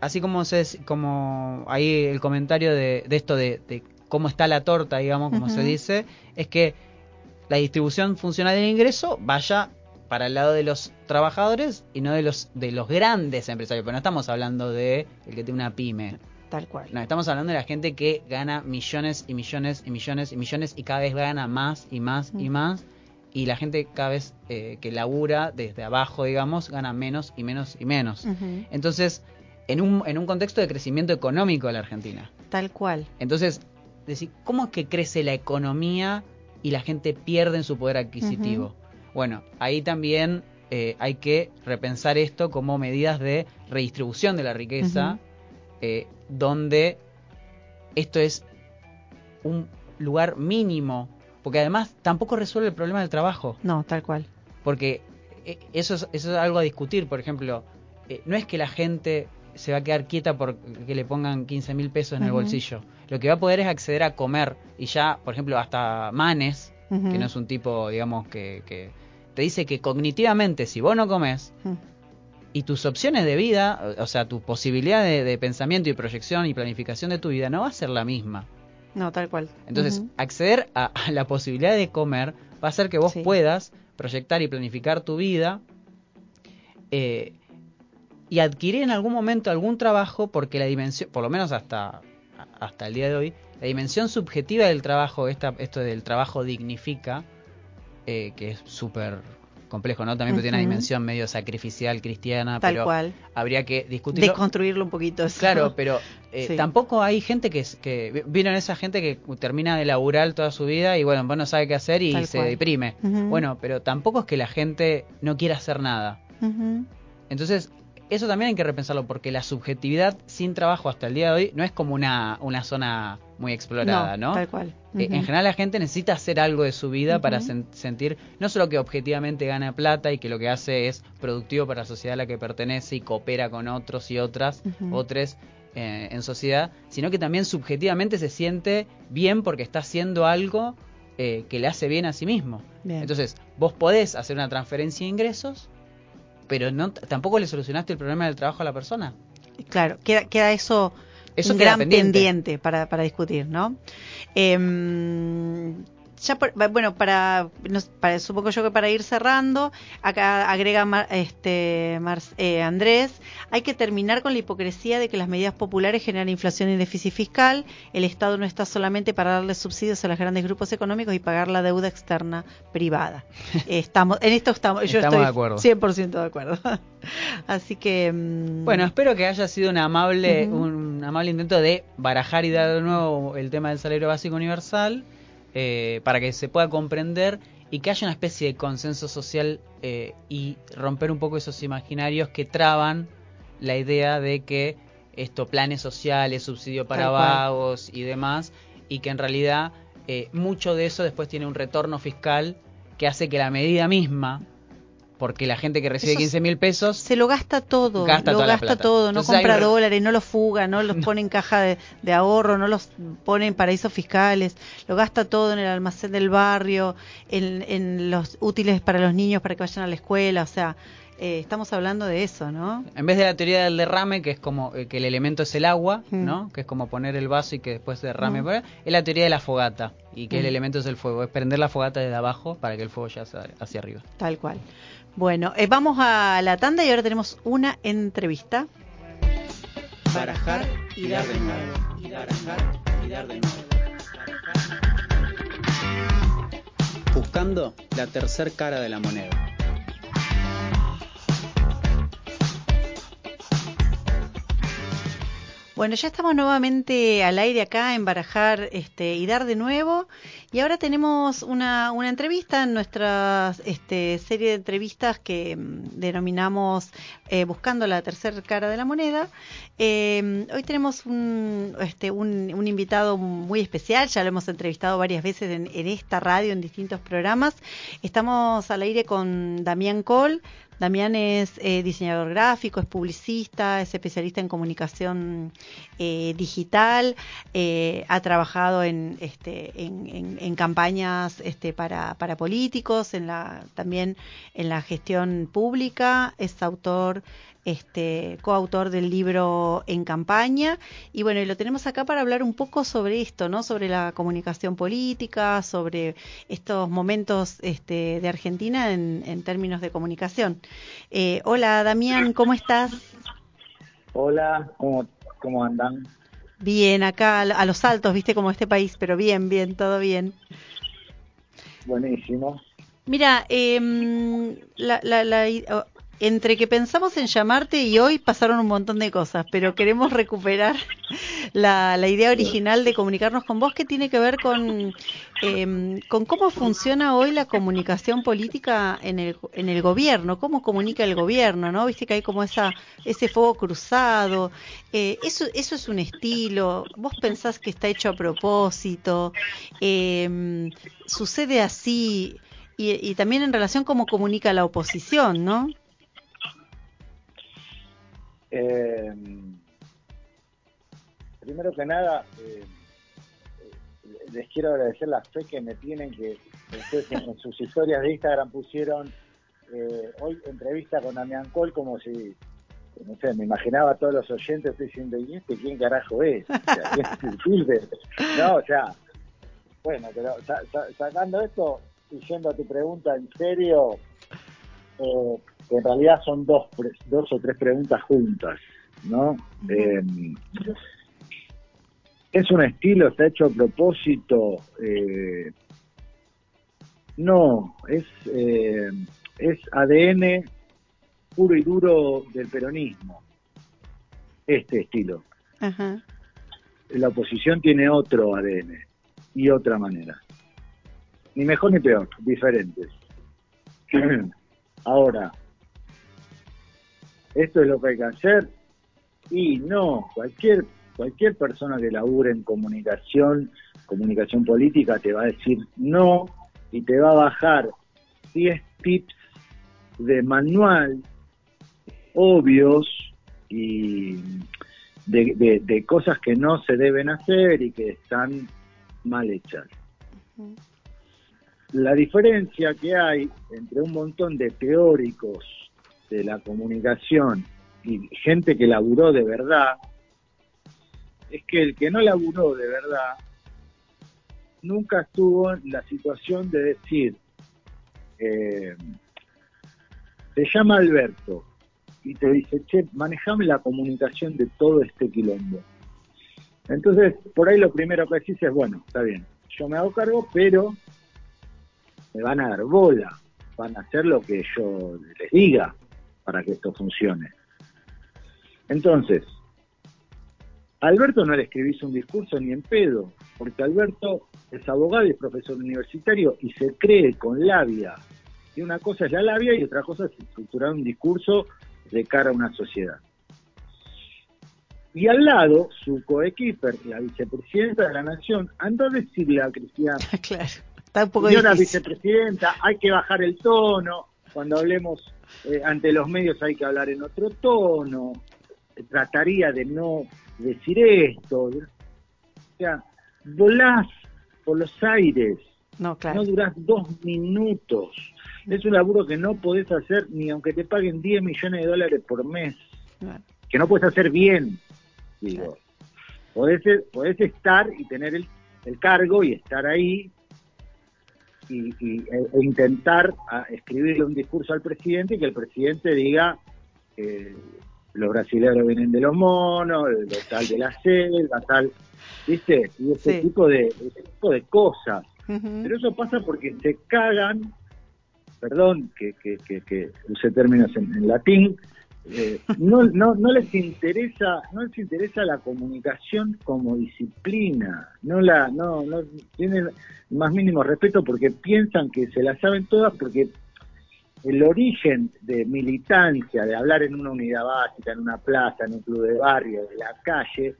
así como se como ahí el comentario de, de esto de, de cómo está la torta, digamos, como se dice, es que la distribución funcional del ingreso vaya para el lado de los trabajadores y no de los de los grandes empresarios. Pero no estamos hablando de el que tiene una pyme. Tal cual. No, estamos hablando de la gente que gana millones y millones y millones y millones y cada vez gana más y más y Mm. más. Y la gente cada vez eh, que labura desde abajo, digamos, gana menos y menos y menos. Entonces, en un, en un contexto de crecimiento económico de la Argentina. Tal cual. Entonces, decir, ¿cómo es que crece la economía y la gente pierde en su poder adquisitivo? Bueno, ahí también eh, hay que repensar esto como medidas de redistribución de la riqueza, eh, donde esto es un lugar mínimo, porque además tampoco resuelve el problema del trabajo. No, tal cual. Porque eh, eso es, eso es algo a discutir. Por ejemplo, eh, no es que la gente se va a quedar quieta porque le pongan 15 mil pesos en el bolsillo. Lo que va a poder es acceder a comer. Y ya, por ejemplo, hasta Manes, que no es un tipo, digamos, que, que te dice que cognitivamente, si vos no comes Ujú. y tus opciones de vida, o sea, tu posibilidad de, de pensamiento y proyección y planificación de tu vida no va a ser la misma. No, tal cual. Entonces, acceder a, a la posibilidad de comer va a hacer que vos Sí. puedas proyectar y planificar tu vida eh, y adquirir en algún momento algún trabajo porque la dimensión, por lo menos hasta, hasta el día de hoy, la dimensión subjetiva del trabajo, esta, esto del trabajo dignifica, eh, que es súper complejo, ¿no? También tiene una dimensión medio sacrificial cristiana, Tal pero cual. habría que discutirlo. Desconstruirlo un poquito. eso. Claro, pero eh, Sí. tampoco hay gente que, que vieron esa gente que termina de laburar toda su vida y bueno, no sabe qué hacer y Tal se cual. deprime. Bueno, pero tampoco es que la gente no quiera hacer nada. Entonces, eso también hay que repensarlo porque la subjetividad sin trabajo hasta el día de hoy no es como una, una zona muy explorada, ¿no? Tal cual. Eh. En general la gente necesita hacer algo de su vida para sen- sentir no solo que objetivamente gana plata y que lo que hace es productivo para la sociedad a la que pertenece y coopera con otros y otras, otros eh, en sociedad, sino que también subjetivamente se siente bien porque está haciendo algo eh, que le hace bien a sí mismo. Bien. Entonces, vos podés hacer una transferencia de ingresos, pero no tampoco le solucionaste el problema del trabajo a la persona. Claro, queda, queda eso, Eso un gran pendiente. pendiente, para, para discutir, ¿no? Em, ya por- bueno, para, supongo yo que para ir cerrando, acá agrega Mar- este, Mar- eh, Andrés, hay que terminar con la hipocresía de que las medidas populares generan inflación y déficit fiscal. El Estado no está solamente para darle subsidios a los grandes grupos económicos y pagar la deuda externa privada. Estamos, en esto estamos, yo Estamos estoy de acuerdo. 100% de acuerdo. Así que... mm, Bueno, espero que haya sido un amable, un amable intento de barajar y dar de nuevo el tema del salario básico universal eh, para que se pueda comprender y que haya una especie de consenso social eh, y romper un poco esos imaginarios que traban la idea de que esto planes sociales, subsidio para Tal cual. vagos y demás, y que en realidad eh, mucho de eso después tiene un retorno fiscal que hace que la medida misma, porque la gente que recibe Eso 15 mil pesos se lo gasta todo, Gasta lo gasta todo, no Entonces compra re- dólares, no los fuga, no los pone en caja de, de ahorro, no los pone en paraísos fiscales, lo gasta todo en el almacén del barrio, en, en los útiles para los niños para que vayan a la escuela, o sea, eh, estamos hablando de eso, ¿no? En vez de la teoría del derrame, que es como eh, que el elemento es el agua, Mm. ¿no? Que es como poner el vaso y que después se derrame. Mm. Es la teoría de la fogata y que el Mm. elemento es el fuego. Es prender la fogata desde abajo para que el fuego ya sea hacia arriba. Tal cual. Bueno, eh, vamos a la tanda y ahora tenemos una entrevista. Barajar y dar de nuevo. Buscando la tercer cara de la moneda. Bueno, ya estamos nuevamente al aire acá en Barajar este, y Dar de nuevo. Y ahora tenemos una, una entrevista en nuestra este, serie de entrevistas que mm, denominamos eh, Buscando la tercera cara de la moneda. Eh, hoy tenemos un, este, un, invitado muy especial, ya lo hemos entrevistado varias veces en, en esta radio, en distintos programas. Estamos al aire con Damián Col. Damián es eh, diseñador gráfico, es publicista, es especialista en comunicación eh, digital, eh, ha trabajado en, este, en, en- campañas este, para, para políticos, en la, también en la gestión pública, es autor este, coautor del libro En campaña. Y bueno, y lo tenemos acá para hablar un poco sobre esto, ¿no? Sobre la comunicación política, sobre estos momentos este, de Argentina en, en términos de comunicación. Eh, hola, Damián, ¿cómo estás? Hola, ¿cómo, cómo andan? Bien, acá a los altos, viste, como este país, pero bien, bien, todo bien. Buenísimo. Mira, eh, la, la, la, entre que pensamos en llamarte y hoy pasaron un montón de cosas, pero queremos recuperar la, la idea original de comunicarnos con vos que tiene que ver con, eh, con cómo funciona hoy la comunicación política en el, en el gobierno, cómo comunica el gobierno, ¿no? Viste que hay como esa, ese fuego cruzado, eh, eso, eso es un estilo, vos pensás que está hecho a propósito, eh, sucede así. Y, y también en relación cómo comunica la oposición, ¿no? Eh, primero que nada, eh, les quiero agradecer la fe que me tienen, que en sus historias de Instagram pusieron eh, hoy entrevista con Damián Col como si, no sé, me imaginaba a todos los oyentes diciendo, ¿y este quién carajo es? O sea, no, o sea, bueno, pero sa sa sacando esto y yendo a tu pregunta en serio, eh, que en realidad son dos, dos o tres preguntas juntas, ¿no? Eh, ¿Es un estilo, está hecho a propósito? Eh, no, es, eh, es ADN puro y duro del peronismo, este estilo. La oposición tiene otro ADN y otra manera. Ni mejor ni peor, diferentes. Ahora, esto es lo que hay que hacer y no, cualquier cualquier persona que labure en comunicación, comunicación política te va a decir no y te va a bajar 10 tips de manual obvios y de, de, de, cosas que no se deben hacer y que están mal hechas. Uh -huh. La diferencia que hay entre un montón de teóricos de la comunicación y gente que laburó de verdad, es que el que no laburó de verdad nunca estuvo en la situación de decir, eh, te llama Alberto y te dice, che, manejame la comunicación de todo este quilombo. Entonces, por ahí lo primero que decís es, bueno, está bien, yo me hago cargo, pero me van a dar bola, van a hacer lo que yo les diga para que esto funcione. Entonces, a Alberto no le escribís un discurso ni en pedo, porque Alberto es abogado y es profesor universitario y se cree con labia. Y una cosa es la labia y otra cosa es estructurar un discurso de cara a una sociedad. Y al lado, su coequiper, la vicepresidenta de la Nación, anda a decirle a Cristina, claro, está un poco señora vicepresidenta, hay que bajar el tono, cuando hablemos eh, ante los medios hay que hablar en otro tono, trataría de no decir esto. O sea, volás por los aires, no, claro. no durás dos minutos. Es un laburo que no podés hacer ni aunque te paguen 10 millones de dólares por mes. Claro. Que no puedes hacer bien, digo. Claro. Podés, podés estar y tener el, el cargo y estar ahí y, y e, e, intentar a, escribirle un discurso al presidente y que el presidente diga eh, los brasileños vienen de los monos, lo tal de la selva, tal, ¿viste? Y ese, sí. tipo, de, ese tipo de cosas. Uh -huh. Pero eso pasa porque se cagan, perdón que, que, que, que use términos en, en latín, eh, no, no, no les interesa no les interesa la comunicación como disciplina. No la no no tienen más mínimo respeto porque piensan que se la saben todas porque el origen de militancia de hablar en una unidad básica en una plaza en un club de barrio de la calle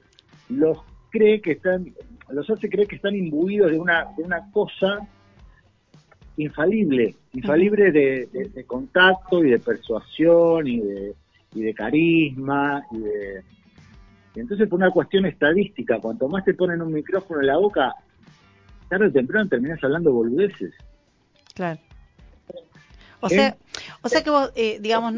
los cree que están los hace creer que están imbuidos de una de una cosa infalible infalible de, de, de contacto y de persuasión y de y de carisma y de y entonces por una cuestión estadística cuanto más te ponen un micrófono en la boca tarde o temprano terminás hablando boludeces. Claro. O ¿Eh? sea, o sea que vos, eh, digamos,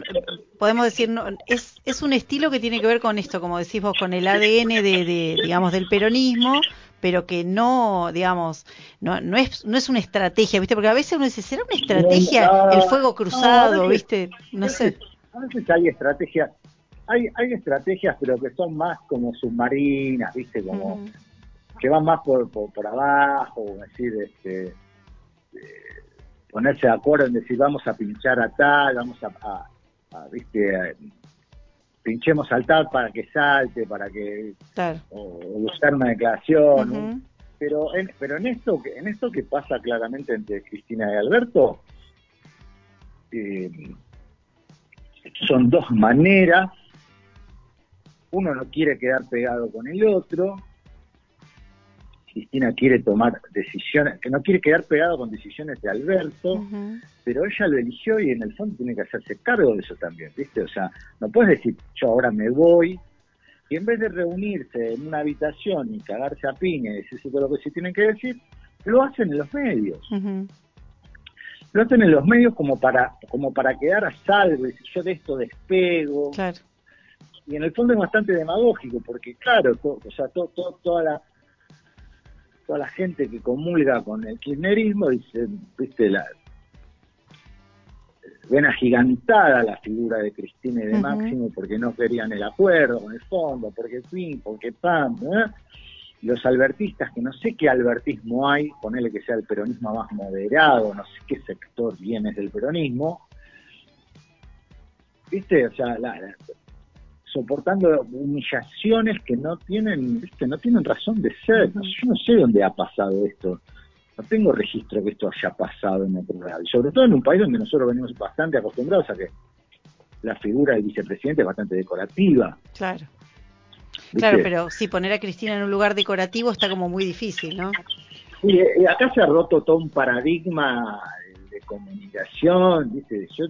podemos decir, no, es, es un estilo que tiene que ver con esto, como decís vos, con el ADN de, de, digamos, del peronismo, pero que no, digamos, no, no es, no es una estrategia, ¿viste? Porque a veces uno dice, ¿será una estrategia el fuego cruzado, ¿viste? No sé. A veces hay estrategias, hay, hay estrategias, pero que son más como submarinas, ¿viste? Como que van más por, por, por abajo, es decir, este, eh, ponerse de acuerdo en decir vamos a pinchar a tal, vamos a, a- a, ¿viste? a- pinchemos al tal para que salte, para que Claro. o, o buscar una declaración, pero en, pero en esto que en esto que pasa claramente entre Cristina y Alberto eh, son dos maneras uno no quiere quedar pegado con el otro Cristina quiere tomar decisiones que no quiere quedar pegado con decisiones de Alberto pero ella lo eligió y en el fondo tiene que hacerse cargo de eso también, ¿viste? O sea, no puedes decir, yo ahora me voy, y en vez de reunirse en una habitación y cagarse a piña y decirse todo lo que se tienen que decir, lo hacen en los medios. Ujú. Lo hacen en los medios como para como para quedar a salvo, y decir, yo de esto despego. Claro. Y en el fondo es bastante demagógico, porque claro, to- o sea, to- to- toda la toda la gente que comulga con el kirchnerismo dice, viste, la ven agigantada la figura de Cristina y de. Máximo porque no querían el acuerdo con el fondo, porque fin, porque pam, ¿eh? Los albertistas, que no sé qué albertismo hay, ponele que sea el peronismo más moderado, no sé qué sector viene del peronismo, viste, o sea, la- la- soportando humillaciones que no tienen, viste, no tienen razón de ser. Yo no sé dónde ha pasado esto. No tengo registro que esto haya pasado en otro lado. Y sobre todo en un país donde nosotros venimos bastante acostumbrados a que la figura del vicepresidente es bastante decorativa. Claro. Claro, pero sí, poner a Cristina en un lugar decorativo está como muy difícil, ¿no? Y, eh, acá se ha roto todo un paradigma de comunicación, ¿viste? Yo,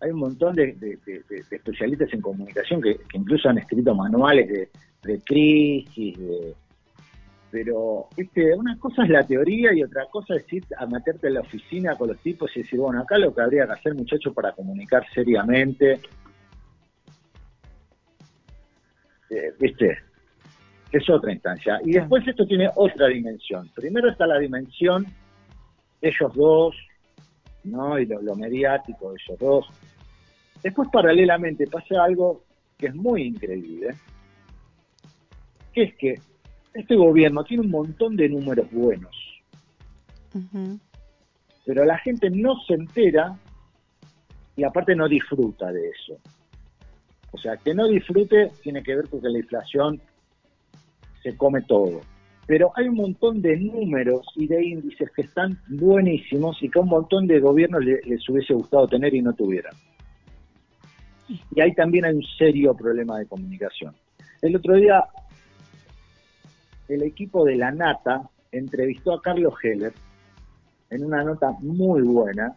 hay un montón de, de- de- de- de especialistas en comunicación que, que incluso han escrito manuales de, crisis, de- pero ¿viste? una cosa es la teoría y otra cosa es ir a meterte en la oficina con los tipos y decir, bueno, acá lo que habría que hacer, muchachos, para comunicar seriamente, eh, ¿viste? es otra instancia. Y después esto tiene otra dimensión. Primero está la dimensión de ellos dos, ¿no? Y lo, lo mediático de ellos dos. Después, paralelamente, pasa algo que es muy increíble, que es que este gobierno tiene un montón de números buenos, pero la gente no se entera y aparte no disfruta de eso. O sea, que no disfrute tiene que ver con que la inflación se come todo. Pero hay un montón de números y de índices que están buenísimos y que a un montón de gobiernos le- les hubiese gustado tener y no tuvieran. Y ahí también hay un serio problema de comunicación. El otro día, el equipo de la Nata entrevistó a Carlos Heller en una nota muy buena.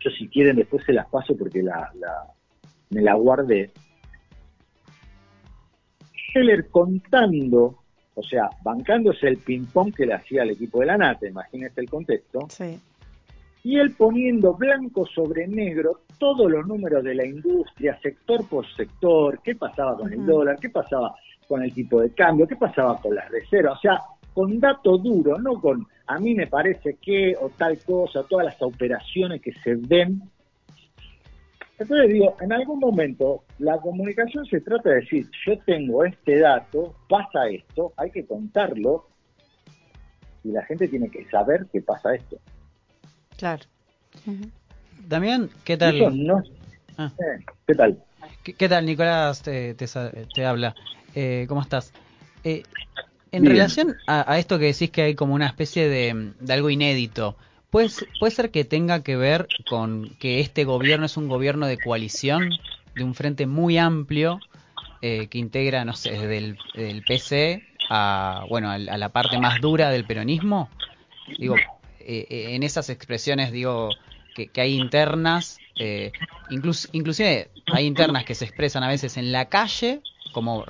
Yo si quieren después se las paso porque la, la- me la guardé. Heller contando, o sea, bancándose el ping-pong que le hacía al equipo de la Nata, imagínense el contexto, Sí. y él poniendo blanco sobre negro todos los números de la industria, sector por sector, qué pasaba con el dólar, qué pasaba con el tipo de cambio, qué pasaba con las reservas, o sea, con dato duro, no con a mí me parece que o tal cosa, todas las operaciones que se ven. Entonces digo, en algún momento la comunicación se trata de decir, yo tengo este dato, pasa esto, hay que contarlo y la gente tiene que saber que pasa esto. Claro. Damián, ¿qué Eso tal? no Ah. Eh, ¿Qué tal? ¿Qué, qué tal, Nicolás? Te, te, habla. Eh, ¿Cómo estás? Eh, en Bien. relación a, a esto que decís que hay como una especie de, de algo inédito, ¿puede, s- ¿puede ser que tenga que ver con que este gobierno es un gobierno de coalición, de un frente muy amplio, eh, que integra, no sé, desde el, del PC a, bueno, al- a la parte más dura del peronismo? Digo, eh, eh, en esas expresiones, digo, que, que hay internas, eh, inclus- inclusive hay internas que se expresan a veces en la calle, como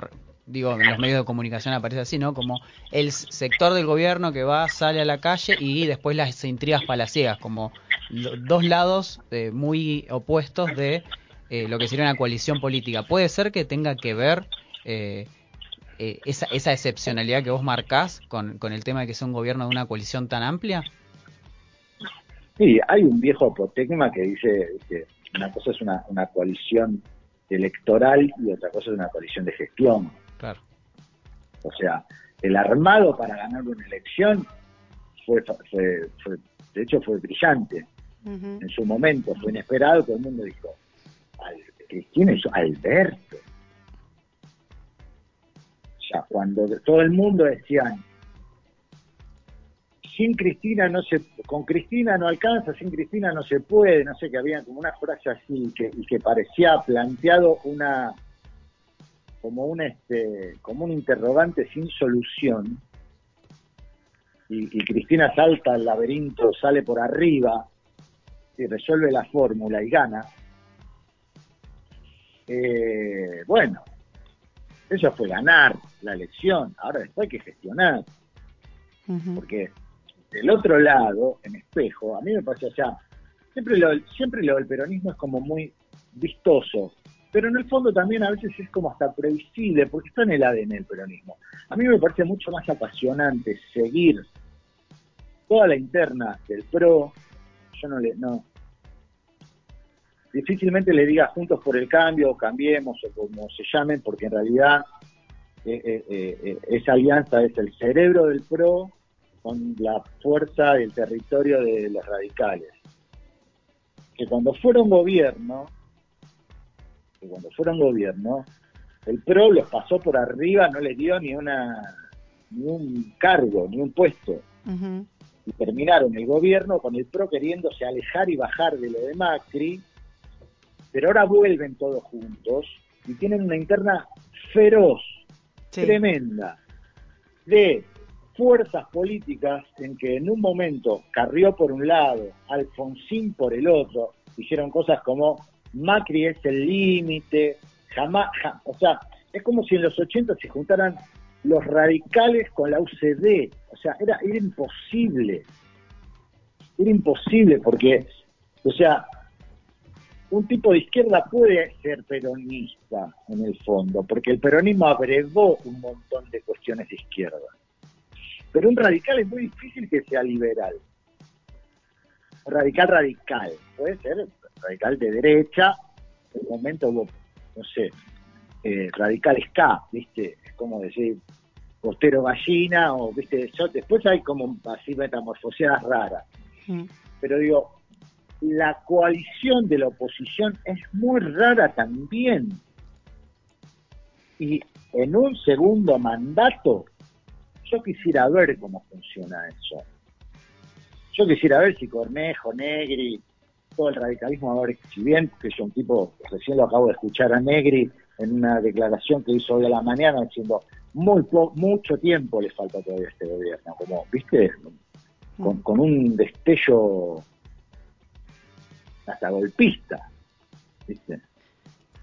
digo, en los medios de comunicación aparece así, ¿no? Como el sector del gobierno que va, sale a la calle y después las intrigas palaciegas, como dos lados eh, muy opuestos de eh, lo que sería una coalición política. ¿Puede ser que tenga que ver eh, esa, esa excepcionalidad que vos marcás con, con el tema de que sea un gobierno de una coalición tan amplia? Sí, hay un viejo apotegma que dice que una cosa es una coalición electoral y otra cosa es una coalición de gestión. Claro. O sea, el armado para ganar una elección fue, fue, de hecho fue brillante. En su momento fue inesperado, todo el mundo dijo, ¿quién es Alberto? O sea, cuando todo el mundo decían, sin Cristina no se, con Cristina no alcanza, sin Cristina no se puede, no sé, que había como una frase así que, y que parecía planteado una, como un este, como un interrogante sin solución. Y, Cristina salta al laberinto, sale por arriba y resuelve la fórmula y gana. Eh, bueno, eso fue ganar la elección. Ahora después hay que gestionar. Porque del otro lado, en espejo, a mí me o sea, siempre lo, siempre lo del peronismo es como muy vistoso, pero en el fondo también a veces es como hasta previsible, porque está en el ADN el peronismo. A mí me parece mucho más apasionante seguir toda la interna del PRO, yo no le, no, difícilmente le diga juntos por el cambio, o cambiemos, o como se llamen, porque en realidad eh, eh, eh, esa alianza es el cerebro del PRO con la fuerza del territorio de los radicales. Que cuando fueron gobierno, que cuando fueron gobierno, el PRO los pasó por arriba, no les dio ni una ni un cargo, ni un puesto. Y terminaron el gobierno con el PRO queriéndose alejar y bajar de lo de Macri, pero ahora vuelven todos juntos y tienen una interna feroz, tremenda, de fuerzas políticas en que en un momento Carrió por un lado, Alfonsín por el otro, dijeron cosas como Macri es el límite, jamás, o sea, es como si en los 80 se juntaran los radicales con la UCD, o sea, era, era imposible, era imposible porque, o sea, un tipo de izquierda puede ser peronista en el fondo, porque el peronismo agregó un montón de cuestiones de izquierda. Pero un radical es muy difícil que sea liberal. Radical, radical. Puede ser radical de derecha, en un momento hubo, no sé, eh, radical K, ¿viste? Es como decir postero gallina, o, ¿viste? después hay como así metamorfoseadas raras. Mm. Pero digo, la coalición de la oposición es muy rara también. Y en un segundo mandato yo quisiera ver cómo funciona eso. Yo quisiera ver si Cornejo, Negri, todo el radicalismo, a ver si bien, que yo un tipo, recién lo acabo de escuchar a Negri en una declaración que hizo hoy a la mañana diciendo, muy mucho tiempo le falta todavía a este gobierno, como, viste, con, un destello hasta golpista, viste.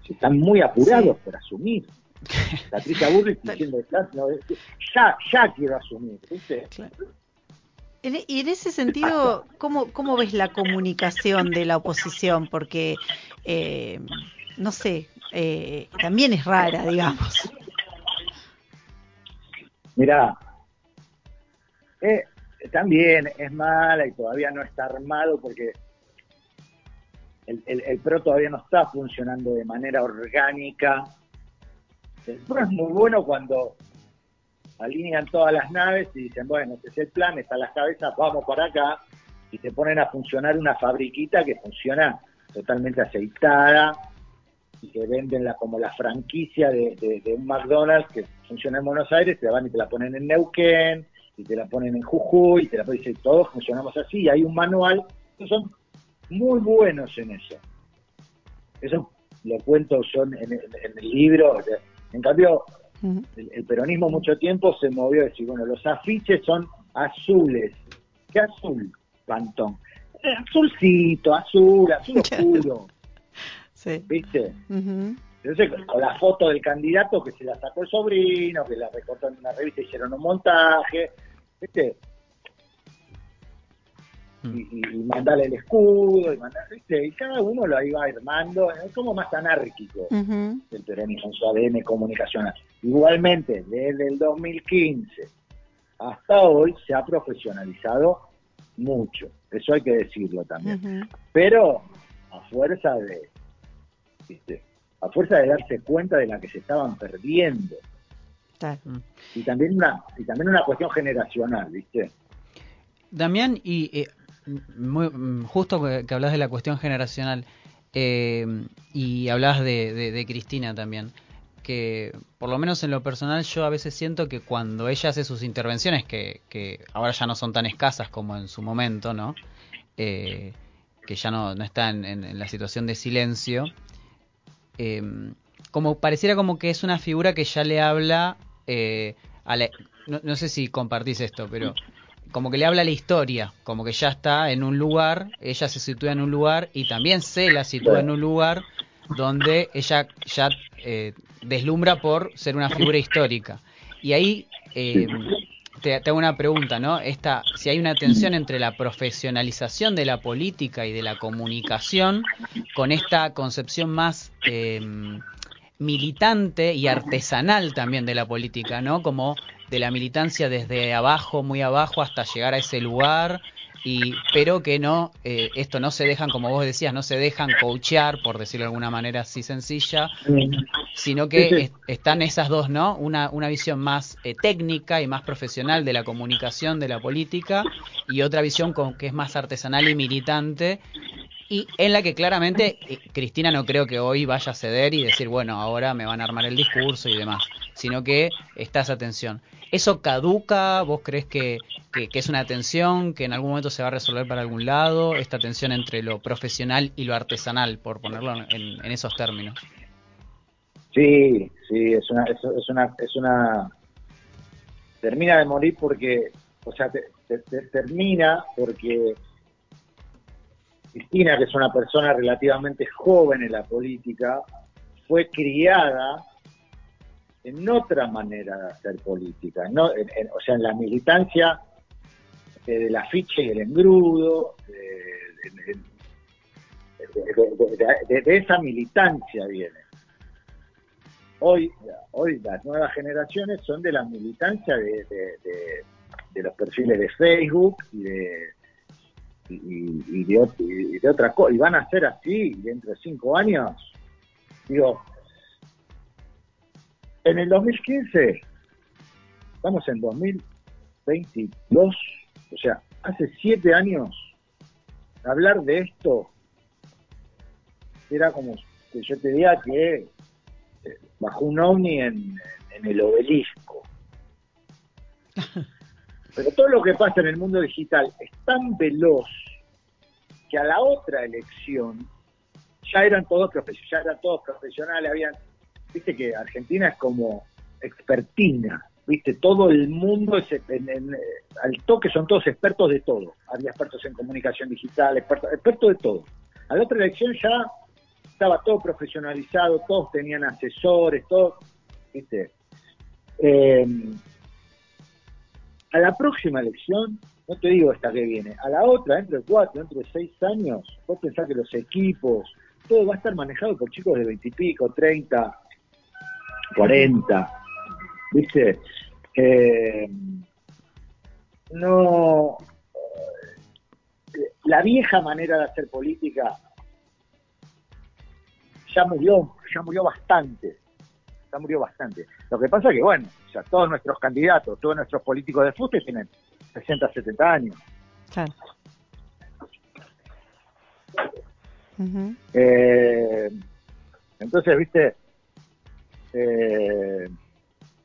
Están muy apurados por asumir. Patricia Burrich diciendo, ya, ya quiero asumir, y en ese sentido, ¿cómo, ¿cómo ves la comunicación de la oposición? Porque, eh, no sé, eh, también es rara, digamos. Mirá, eh, también es mala y todavía no está armado porque el, el PRO todavía no está funcionando de manera orgánica es muy bueno cuando alinean todas las naves y dicen, bueno, este es el plan, están las cabezas, vamos para acá, y se ponen a funcionar una fabriquita que funciona totalmente aceitada y que venden la, como la franquicia de, un McDonald's que funciona en Buenos Aires, te van y te la ponen en Neuquén, y te la ponen en Jujuy, y te la ponen, y todos funcionamos así, y hay un manual, son muy buenos en eso. Eso lo cuento yo en, en el libro, en cambio, el, peronismo mucho tiempo se movió a decir, bueno, los afiches son azules. ¿Qué azul, Pantón? Eh, azulcito, azul, azul oscuro. ¿Viste? Entonces, con la foto del candidato que se la sacó el sobrino, que la recortó en una revista, hicieron un montaje, ¿viste? Mm. Y, y, mandarle el escudo, y, mandar, ¿viste? y cada uno lo iba armando, es como más anárquico Ujú. el peronismo en su ADN comunicacional. Igualmente, desde el 2015 hasta hoy se ha profesionalizado mucho, eso hay que decirlo también pero a fuerza de ¿viste? a fuerza de darse cuenta de la que se estaban perdiendo Claro. Mm. y también una y también una cuestión generacional viste Damián, y eh, muy- mm, justo que, hablas de la cuestión generacional, eh, y hablas de, Cristina también, que por lo menos en lo personal yo a veces siento que cuando ella hace sus intervenciones, que, ahora ya no son tan escasas como en su momento, ¿no? Eh, que ya no, no está en, en- la situación de silencio, eh, como pareciera como que es una figura que ya le habla a la- no sé si compartís esto, pero como que le habla la historia, como que ya está en un lugar, ella se sitúa en un lugar y también se la sitúa en un lugar donde ella ya eh, deslumbra por ser una figura histórica. Y ahí eh, te, te hago una pregunta, ¿no? Esta, si hay una tensión entre la profesionalización de la política y de la comunicación con esta concepción más eh, militante y artesanal también de la política, ¿no? Como de la militancia desde abajo, muy abajo, hasta llegar a ese lugar, y pero que no, eh, esto no se dejan, como vos decías, no se dejan coachear, por decirlo de alguna manera así sencilla, sino que es- están esas dos, ¿no? Una, una visión más eh, técnica y más profesional de la comunicación, de la política, y otra visión con, que es más artesanal y militante, y en la que claramente eh, Cristina no creo que hoy vaya a ceder y decir, bueno, ahora me van a armar el discurso y demás, sino que está esa tensión. ¿Eso caduca? ¿Vos crees que, es una tensión que en algún momento se va a resolver para algún lado? Esta tensión entre lo profesional y lo artesanal, por ponerlo en, esos términos. sí sí es una es, una es una termina de morir porque o sea te- termina porque Cristina que es una persona relativamente joven en la política fue criada en otra manera de hacer política, no, en- o sea, en la militancia eh, del afiche y el engrudo, de, esa militancia viene. Hoy, hoy las nuevas generaciones son de la militancia de, los perfiles de Facebook y de y, y- de, y otra cosa, y van a ser así dentro de cinco años. Digo, en el 2015, estamos en 2022, o sea, hace siete años, hablar de esto era como que yo te diga que eh, bajó un ovni en, en el obelisco. Pero todo lo que pasa en el mundo digital es tan veloz que a la otra elección ya eran todos profesionales, ya eran todos profesionales, habían, viste que Argentina es como expertina, viste, todo el mundo es en- al toque son todos expertos de todo, había expertos en comunicación digital, expertos, expertos de todo. A la otra elección ya estaba todo profesionalizado, todos tenían asesores, todos, viste. Eh, a la próxima elección, no te digo esta que viene, a la otra, dentro de cuatro, dentro de seis años, vos pensás que los equipos, todo va a estar manejado por chicos de veintipico, treinta, cuarenta, ¿viste? Eh, no. La vieja manera de hacer política ya murió, ya murió bastante. Ya murió bastante. Lo que pasa que, bueno, o sea, todos nuestros candidatos, todos nuestros políticos de fuste tienen 60, 70 años. Claro. Eh, entonces, viste, eh,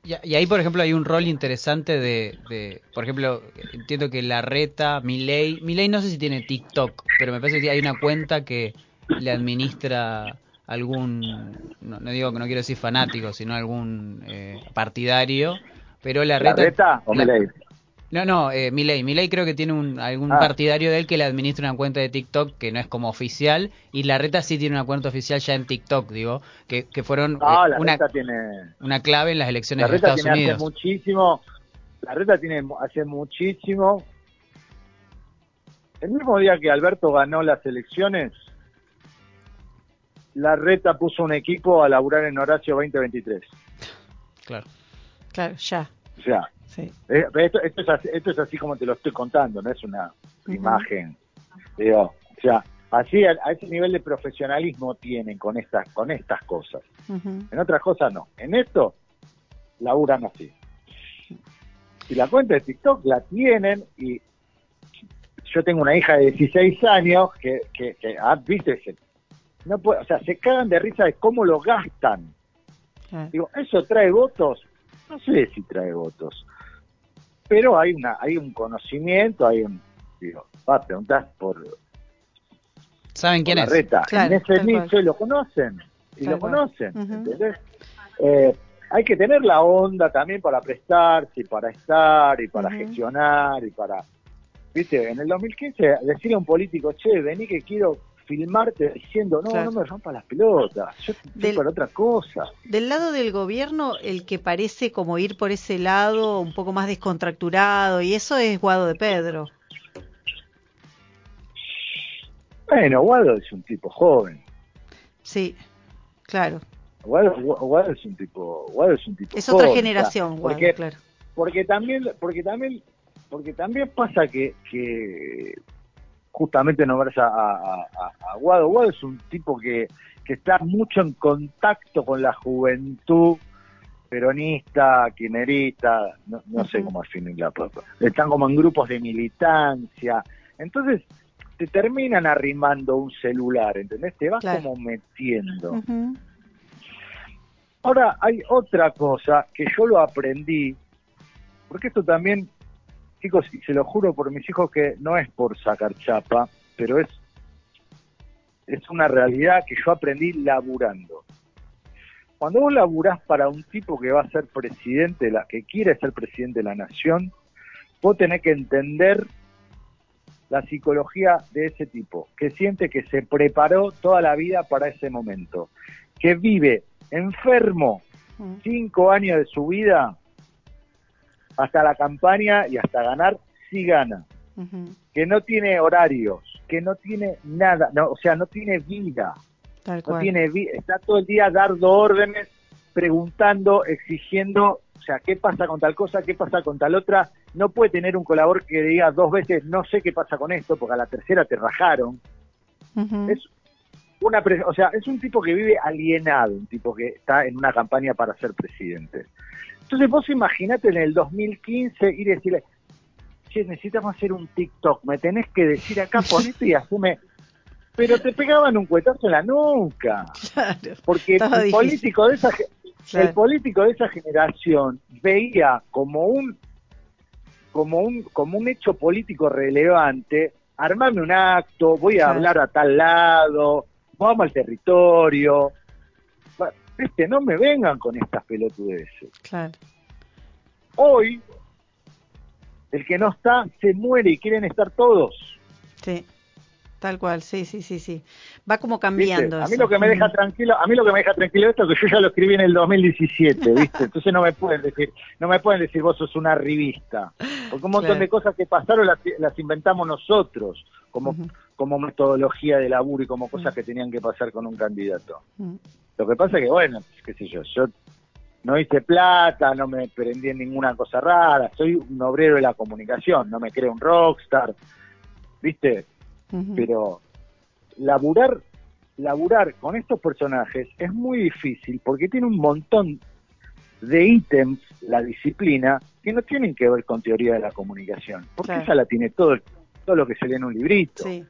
Y, ahí, por ejemplo, hay un rol interesante de, de, por ejemplo, entiendo que la reta, Milei, Milei no sé si tiene TikTok, pero me parece que hay una cuenta que le administra algún, no, no digo que no quiero decir fanático, sino algún eh, partidario, pero la ¿La reta... Reta o Milei? No, no, eh, Milei. Milei creo que tiene un, algún Ah. partidario de él que le administra una cuenta de TikTok que no es como oficial y la reta sí tiene una cuenta oficial ya en TikTok, digo, que, que fueron eh, la una, reta tiene... una clave en las elecciones La de reta Estados tiene Unidos. hace muchísimo, la reta tiene hace muchísimo. El mismo día que Alberto ganó las elecciones, la reta puso un equipo a laburar en Horacio 2023. Claro. Claro, ya. O sea, Sí. eh, esto, esto es así, esto es así como te lo estoy contando, no es una imagen. Digo, o sea, así a, a ese nivel de profesionalismo tienen con estas con estas cosas. En otras cosas no. En esto, laburan así. Y la cuenta de TikTok la tienen y yo tengo una hija de 16 años que, que, que, ah, viste, se- no puede, o sea, se cagan de risa de cómo lo gastan. Digo, ¿eso trae votos? No sé si trae votos. Pero hay una hay un conocimiento, hay un... Digo, va a preguntar por, ¿Saben quién por es? la reta. Claro, en ese y lo conocen. Y Tal lo cual. conocen, Ujú. ¿entendés? Eh, hay que tener la onda también para prestarse, y para estar, y para gestionar, y para... Viste, en el 2015 decirle a un político, che, vení que quiero filmarte diciendo, no, Claro. no me rompa las pelotas, yo estoy Del- para otra cosa. Del lado del gobierno, el que parece como ir por ese lado un poco más descontracturado, y eso es Guado de Pedro. Bueno, Guado es un tipo joven. Sí, claro. Guado, Guado es un tipo, Guado es un tipo Es otra generación, Guado, porque claro. porque también porque también porque también pasa que, que justamente nombras a, a, a- Guado Guado es un tipo que, que está mucho en contacto con la juventud peronista, quinerista, no, no sé Ujú. cómo definirla, están como en grupos de militancia, entonces te terminan arrimando un celular, ¿entendés? Te vas Claro. como metiendo. Ahora, hay otra cosa que yo lo aprendí, porque esto también, chicos, y se lo juro por mis hijos que no es por sacar chapa, pero es, es una realidad que yo aprendí laburando. Cuando vos laburás para un tipo que va a ser presidente, de la, que quiere ser presidente de la nación, vos tenés que entender la psicología de ese tipo, que siente que se preparó toda la vida para ese momento, que vive enfermo Ujú. cinco años de su vida hasta la campaña y hasta ganar, sí gana. Que no tiene horarios, que no tiene nada, no, o sea, no tiene vida, Tal no tiene vi- está todo el día dando órdenes, preguntando, exigiendo, o sea, ¿qué pasa con tal cosa? ¿Qué pasa con tal otra? No puede tener un colaborador que diga dos veces, no sé qué pasa con esto, porque a la tercera te rajaron. Es una pre- o sea, es un tipo que vive alienado, un tipo que está en una campaña para ser presidente. Entonces vos imaginate en el 2015 ir y decirle, che, necesitamos hacer un TikTok, me tenés que decir acá, ponete y asume. Pero te pegaban un cuetazo en la nuca, Claro. porque el político de esa Claro. el político de esa generación veía como un como un como un hecho político relevante armarme un acto voy a Claro. hablar a tal lado vamos al territorio Va, este no me vengan con estas pelotudeces Claro. hoy el que no está se muere y quieren estar todos Sí. Tal cual, sí, sí, sí, sí. Va como cambiando. a mí lo que me deja tranquilo a mí lo que me deja tranquilo esto es que yo ya lo escribí en el 2017 viste entonces no me pueden decir no me pueden decir vos sos una revista porque un montón Claro. de cosas que pasaron las, las inventamos nosotros como como metodología de laburo y como cosas Mm. que tenían que pasar con un candidato Ujú. lo que pasa es que bueno qué sé yo yo no hice plata no me prendí en ninguna cosa rara soy un obrero de la comunicación no me creo un rockstar viste Pero laburar laburar con estos personajes es muy difícil porque tiene un montón de ítems la disciplina que no tienen que ver con teoría de la comunicación porque Claro. esa la tiene todo todo lo que se lee en un librito Sí,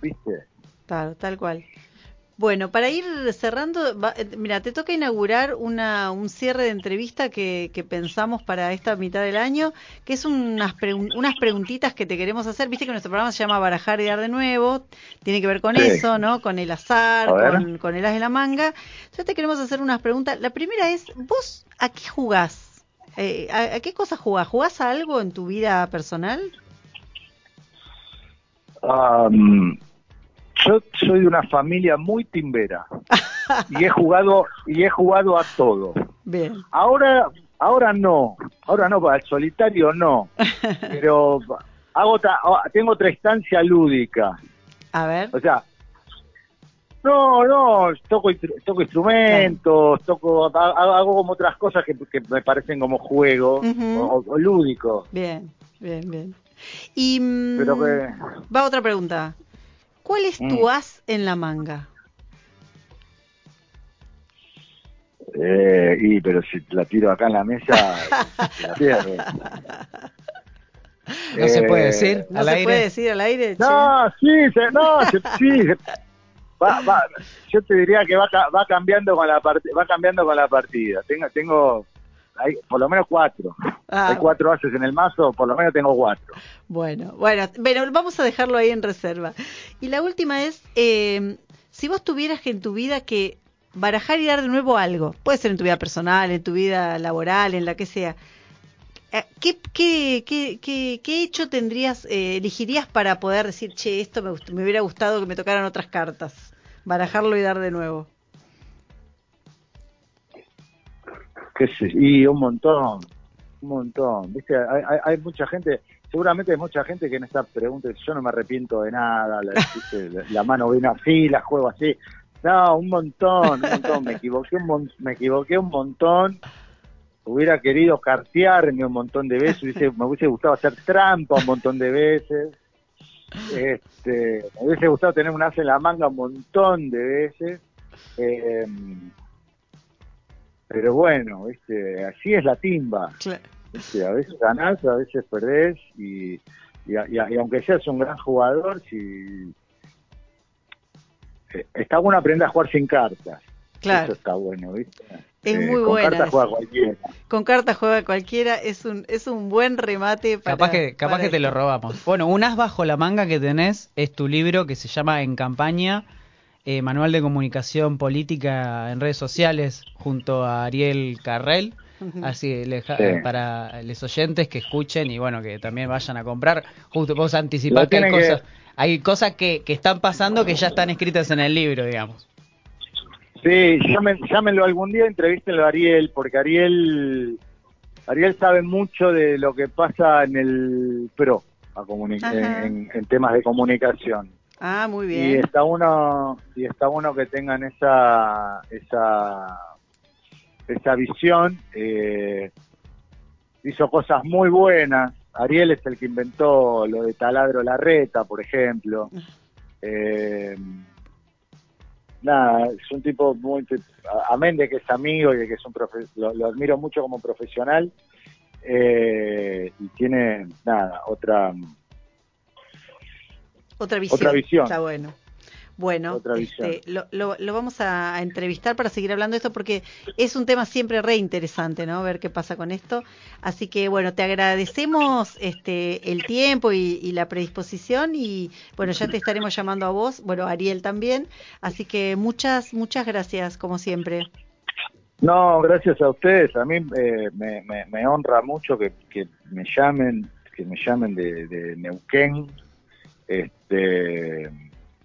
viste claro, tal cual. Bueno, para ir cerrando, va- eh, mira, te toca inaugurar una, un cierre de entrevista que, que pensamos para esta mitad del año, que es unas, pregun- unas preguntitas que te queremos hacer. Viste que nuestro programa se llama Barajar y Dar de Nuevo, tiene que ver con Sí. eso, ¿no? Con el azar, con, con el as de la manga. Entonces te queremos hacer unas preguntas. La primera es, ¿vos a qué jugás Eh, ¿a, a qué cosas jugás? ¿Jugás a algo en tu vida personal? Um, yo soy de una familia muy timbera y he jugado y he jugado a todo. Bien. Ahora ahora no, ahora no para el solitario no, pero hago otra, tengo otra instancia lúdica. A ver. O sea, no, no, toco, toco instrumentos, toco, ha- hago, como otras cosas que, que me parecen como juegos Ujú. o, o lúdicos. Bien, bien, bien. Y mm, Pero que- va otra pregunta. ¿Cuál es tu Mm. as en la manga? Eh, y pero si la tiro acá en la mesa, se la pierde. No se puede Eh, decir ¿No al se aire. puede decir al aire? che? No, sí, se- no, se- sí. se- va, va, yo te diría que va, ca- va cambiando con la part- va cambiando con la partida. Tengo, tengo hay por lo menos cuatro. Ah. Hay cuatro haces en el mazo, por lo menos tengo cuatro. Bueno, bueno, bueno, vamos a dejarlo ahí en reserva. Y la última es, eh, si vos tuvieras que en tu vida que barajar y dar de nuevo algo, puede ser en tu vida personal, en tu vida laboral, en la que sea, eh, ¿qué, qué, qué, qué, qué hecho tendrías, eh, elegirías para poder decir, che, esto me, me hubiera gustado que me tocaran otras cartas? Barajarlo y dar de nuevo. Qué sé, y un montón, un montón. ¿Viste? Hay, hay, hay mucha gente, seguramente hay mucha gente que en esta pregunta yo no me arrepiento de nada, la, ¿viste? la, la mano viene así, la juego así. No, un montón, un montón, me equivoqué un, mon- me equivoqué un montón. Hubiera querido cartearme un montón de veces, hubiese- me hubiese gustado hacer trampa un montón de veces. Este, me hubiese gustado tener un as en la manga un montón de veces. Eh, pero bueno, ¿viste? así es la timba. Claro. ¿viste? A veces ganás, a veces perdés. Y, y, y- y aunque seas un gran jugador, si eh, está bueno aprender a jugar sin cartas. Claro. Eso está bueno, ¿viste? Es muy con buena cartas juega cualquiera. Con cartas juega cualquiera, es un, es un buen remate para... Capaz que, capaz para que te lo robamos. Bueno, un as bajo la manga que tenés es tu libro que se llama En Campaña, eh, Manual de Comunicación Política en Redes Sociales, junto a Ariel Carrel. Así le- Sí. para los oyentes que escuchen y bueno, que también vayan a comprar. Justo vos anticipás que hay tienen que- cosas, hay cosas que, que están pasando que ya están escritas en el libro, digamos. Sí, llamen, llámenlo algún día, entrevístenlo a Ariel, porque Ariel Ariel sabe mucho de lo que pasa en el PRO, a en, en temas de comunicación. Ah, muy Y bien. está uno y está bueno que tengan esa esa esa visión. eh, hizo cosas muy buenas. Ariel es el que inventó lo de taladro la reta, por ejemplo. Eh, nada, es un tipo muy, amén de que es amigo y de que es un profe- lo, lo admiro mucho como profesional eh, y tiene nada otra Otra visión. otra visión. Está bueno. Bueno, este, lo, lo- lo vamos a, a entrevistar para seguir hablando de esto porque es un tema siempre re interesante, ¿no? Ver qué pasa con esto. Así que, bueno, te agradecemos este, el tiempo y, y la predisposición y, bueno, ya te estaremos llamando a vos, bueno, a Ariel también. Así que muchas, muchas gracias, como siempre. No, gracias a ustedes. A mí eh, me, me- me honra mucho que, que me llamen, que me llamen de, de Neuquén, este,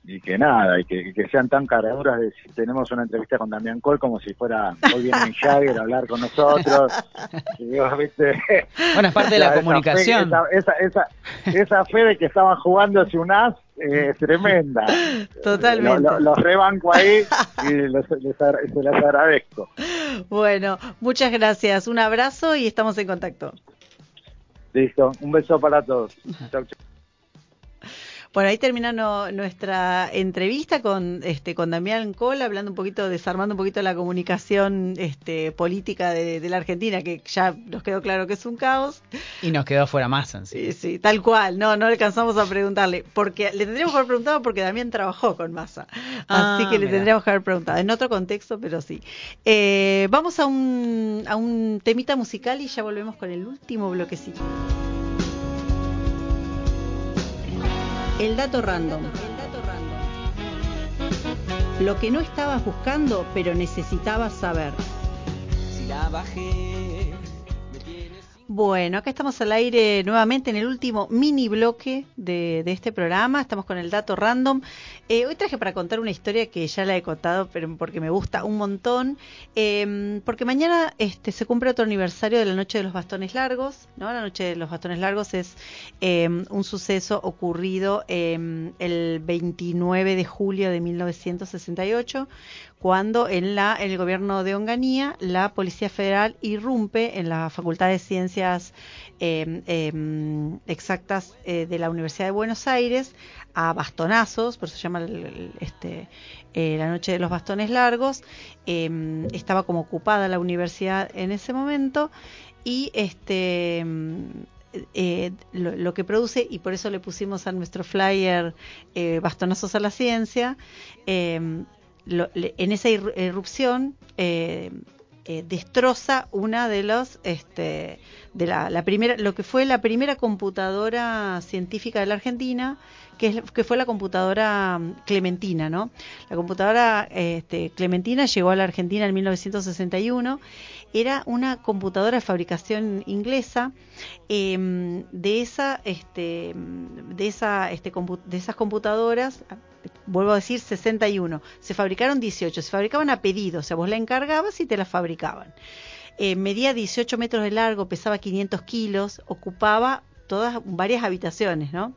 y que nada, y que, sean tan caraduras de si tenemos una entrevista con Damián Col como si fuera hoy viene Jagger a hablar con nosotros. Y digo, ¿viste? Bueno, es parte de la Esa fe- comunicación. Esa, esa, esa, esa fe de que estaban jugando hace un as eh, es tremenda. Totalmente. Lo- lo- los rebanco ahí y les, les se las agradezco. Bueno, muchas gracias. Un abrazo y estamos en contacto. Listo, un beso para todos. Chau, chau. Bueno, ahí termina no- nuestra entrevista con este con Damián Col, hablando un poquito, desarmando un poquito la comunicación este, política de, de la Argentina, que ya nos quedó claro que es un caos. Y nos quedó fuera más en sí. Sí, sí, tal cual. No, no alcanzamos a preguntarle, porque le tendríamos que haber preguntado porque Damián trabajó con Massa, Ah, así que le tendríamos que haber preguntado en otro contexto, pero sí. Eh, vamos a un a un temita musical y ya volvemos con el último bloquecito. El dato random. Lo que no estabas buscando, pero necesitabas saber. Si la bajé, Bueno, acá estamos al aire nuevamente en el último mini bloque de, este programa. Estamos con el dato random. Eh, hoy traje para contar una historia que ya la he contado, pero porque me gusta un montón. Eh, porque mañana este, se cumple otro aniversario de la Noche de los Bastones Largos. ¿no? La Noche de los Bastones Largos es eh, un suceso ocurrido el 29 de julio de 1968 cuando en, la, en el gobierno de Onganía la Policía Federal irrumpe en la Facultad de Ciencias eh, eh, Exactas de la Universidad de Buenos Aires a bastonazos, por eso se llama el, este, eh, la Noche de los Bastones Largos. Em, estaba como ocupada la universidad en ese momento y este eh, lo, lo, que produce, y por eso le pusimos a nuestro flyer eh, Bastonazos a la Ciencia, eh, lo, en esa irrupción eh, eh, destroza una de los este, de la, la, primera lo que fue la primera computadora científica de la Argentina que, es, que fue la computadora Clementina no la computadora este, Clementina llegó a la Argentina en 1961 era una computadora de fabricación inglesa eh, de esa este de esa este de esas computadoras vuelvo a decir 61 se fabricaron 18 se fabricaban a pedido o sea vos la encargabas y te la fabricaban eh, medía 18 metros de largo pesaba 500 kilos ocupaba todas varias habitaciones, ¿no?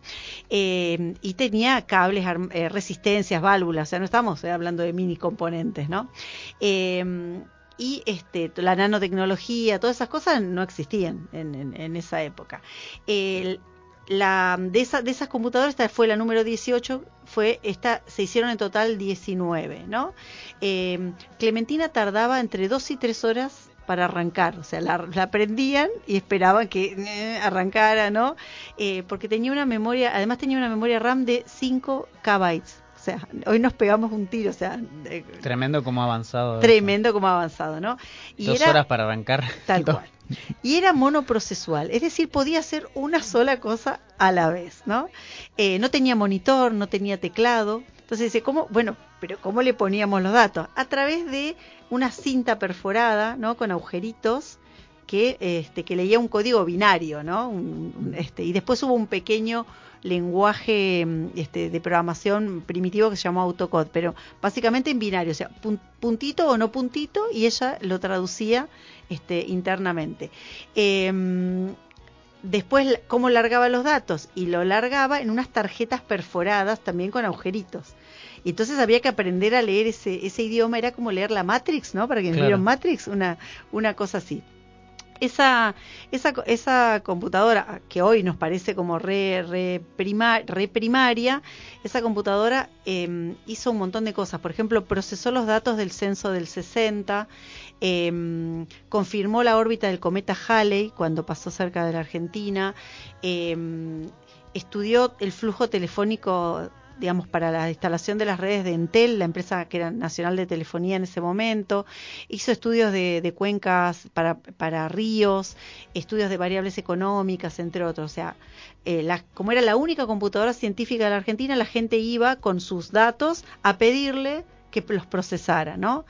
Eh, y tenía cables, eh, resistencias, válvulas, o sea, no estamos eh, hablando de mini componentes, ¿no? Y este, la nanotecnología, todas esas cosas no existían en, esa época. La, de, esa, de esas computadoras, esta fue la número 18, fue esta, se hicieron en total 19, ¿no? Eh, Clementina tardaba entre 2 y 3 horas para arrancar, o sea, la, la prendían y esperaban que eh, arrancara, ¿no? Eh, porque tenía una memoria, además tenía una memoria RAM de 5 KB. O sea, hoy nos pegamos un tiro, o sea... Eh, tremendo como avanzado. Tremendo como avanzado, ¿no? Y Dos era, horas para arrancar. Tal cual. Y era monoprocesual, es decir, podía hacer una sola cosa a la vez, ¿no? Eh, no tenía monitor, no tenía teclado. Entonces dice, ¿cómo? Bueno, pero ¿cómo le poníamos los datos? A través de una cinta perforada, ¿no? Con agujeritos que, este, que leía un código binario, ¿no? Un, un, este, y después hubo un pequeño lenguaje este, de programación primitivo que se llamó AutoCode, pero básicamente en binario, o sea, puntito o no puntito, y ella lo traducía este, internamente. Eh, después, ¿cómo largaba los datos? Y lo largaba en unas tarjetas perforadas también con agujeritos. Y entonces había que aprender a leer ese, ese idioma, era como leer la Matrix, ¿no? Para quienes claro. vieron Matrix, una, una cosa así esa, esa, esa computadora que hoy nos parece como re, re, prima, re primaria, esa computadora eh, hizo un montón de cosas. Por ejemplo, procesó los datos del censo del 60, eh, confirmó la órbita del cometa Halley cuando pasó cerca de la Argentina, eh, estudió el flujo telefónico digamos, para la instalación de las redes de Entel, la empresa que era nacional de telefonía en ese momento, hizo estudios de, de cuencas para, para, ríos, estudios de variables económicas, entre otros. O sea, eh, como era la única computadora científica de la Argentina, la gente iba con sus datos a pedirle que los procesara, ¿no?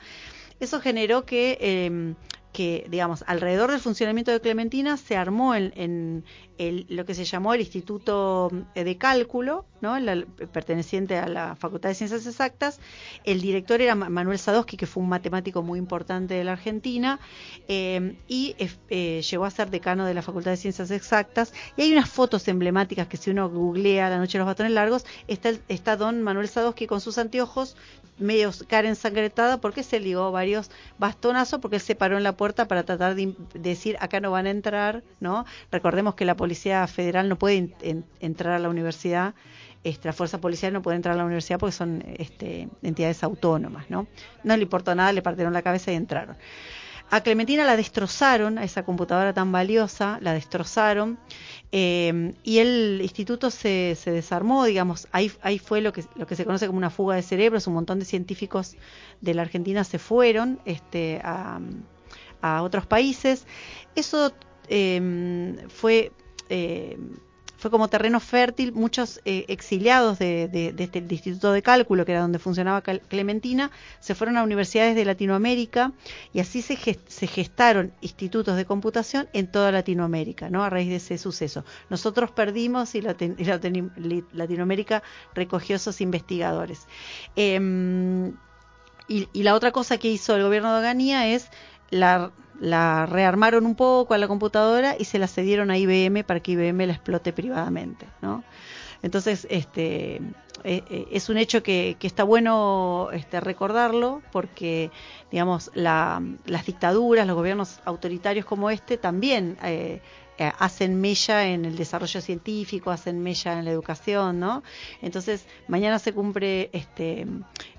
Eso generó que eh, que, digamos, alrededor del funcionamiento de Clementina se armó en, en el, lo que se llamó el Instituto de Cálculo, ¿no? La, perteneciente a la Facultad de Ciencias Exactas. El director era Manuel Sadowski, que fue un matemático muy importante de la Argentina, eh, y eh, llegó a ser decano de la Facultad de Ciencias Exactas. Y hay unas fotos emblemáticas que si uno googlea La Noche de los Batones Largos, está, está don Manuel Sadowski con sus anteojos, medio cara ensangrentada, porque se ligó varios bastonazos, porque él se paró en la puerta para tratar de decir acá no van a entrar, ¿no? Recordemos que la Policía Federal no puede en, en, entrar a la universidad, este, la Fuerza Policial no puede entrar a la universidad porque son este, entidades autónomas, ¿no? No le importó nada, le partieron la cabeza y entraron. A Clementina la destrozaron, a esa computadora tan valiosa, la destrozaron eh, y el instituto se, se, desarmó, digamos, ahí, ahí fue lo que, lo que se conoce como una fuga de cerebros, un montón de científicos de la Argentina se fueron este, a, a otros países. Eso eh, fue, eh, fue como terreno fértil. Muchos eh, exiliados de, este Instituto de Cálculo, que era donde funcionaba Clementina, se fueron a universidades de Latinoamérica y así se, se gestaron institutos de computación en toda Latinoamérica, ¿no? A raíz de ese suceso. Nosotros perdimos y, Latinoamérica recogió esos investigadores. Em, y, y, la otra cosa que hizo el gobierno de Oganía es la, la rearmaron un poco a la computadora y se la cedieron a IBM para que IBM la explote privadamente, ¿no? Entonces, este, eh, eh, es un hecho que, que está bueno este, recordarlo porque, digamos, la, las dictaduras, los gobiernos autoritarios como este también eh, eh, hacen mella en el desarrollo científico, hacen mella en la educación, ¿no? Entonces, mañana se cumple este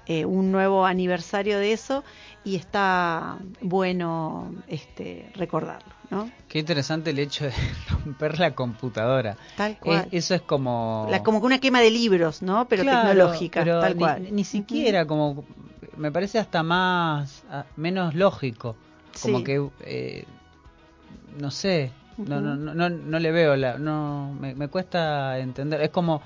eh, un nuevo aniversario de eso y está bueno este recordarlo, ¿no? Qué interesante el hecho de romper la computadora. Tal cual. eso es como la, como una quema de libros, ¿no? Pero tecnológica, tal ni, cual. Ni siquiera como me parece hasta más menos lógico, como que eh, no sé, no, no, no, no, le veo la, no, me, cuesta entender. Es como,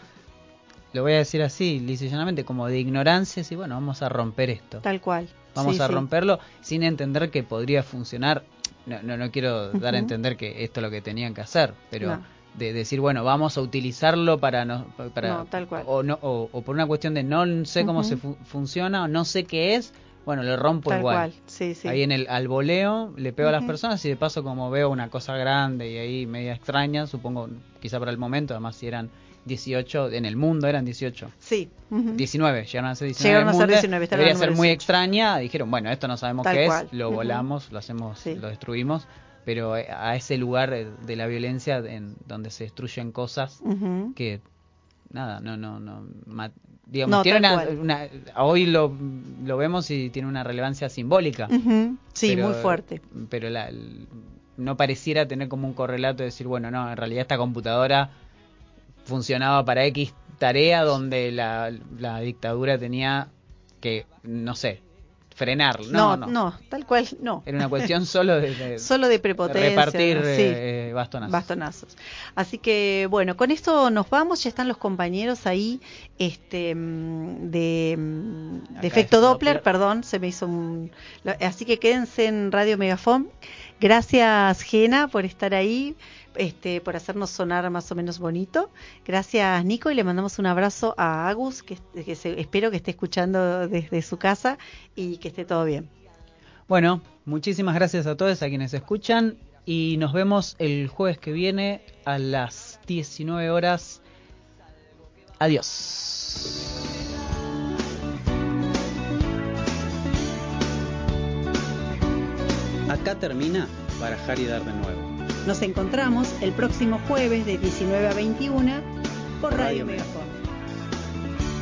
lo voy a decir así, lisillanamente, como de ignorancia, y bueno, vamos a romper esto. Tal cual. Vamos a romperlo sin entender que podría funcionar. No, no, no quiero dar a entender que esto es lo que tenían que hacer, pero de decir, bueno, vamos a utilizarlo para no, para, tal cual. O, no, o, por una cuestión de no sé cómo se funciona o no sé qué es, bueno, le rompo Tal igual. Cual. Sí, sí. Ahí en el al voleo le pego a las personas y de paso como veo una cosa grande y ahí media extraña, supongo quizá para el momento, además si eran 18 en el mundo eran 18. Sí. 19, llegaron a ser 19 llegaron. A ser 19, Debería ser muy extraña, dijeron, bueno, esto no sabemos Tal qué cual. es, lo volamos, lo hacemos, lo destruimos, pero a ese lugar de la violencia en donde se destruyen cosas que nada, no no no digamos, tiene una, hoy lo, lo vemos y tiene una relevancia simbólica. Sí, muy fuerte. Pero la, no pareciera tener como un correlato de decir, bueno, no, en realidad esta computadora funcionaba para X tarea donde la, la dictadura tenía que, no sé, frenar. No, no, tal cual, no. Era una cuestión solo de, solo de prepotencia, repartir eh, bastonazos. bastonazos. Así que bueno, con esto nos vamos. Ya están los compañeros ahí, este, mm, de, mm, de efecto Doppler, perdón, se me hizo un. Así que quédense en Radio Megafon. Gracias, Gena, por estar ahí este, por hacernos sonar más o menos bonito. Gracias, Nico, y le mandamos un abrazo a Agus, que, espero que esté escuchando desde su casa y que esté todo bien. Bueno, muchísimas gracias a todos a quienes escuchan y nos vemos el jueves que viene a las 19 horas. Adiós. Acá termina Barajar y Dar de Nuevo nos encontramos el próximo jueves de 19 a 21 por Radio, Megafon.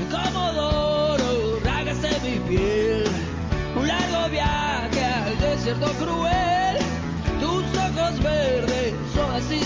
Comodoro, rágase mi piel, un largo viaje al desierto cruel, tus ojos verdes son así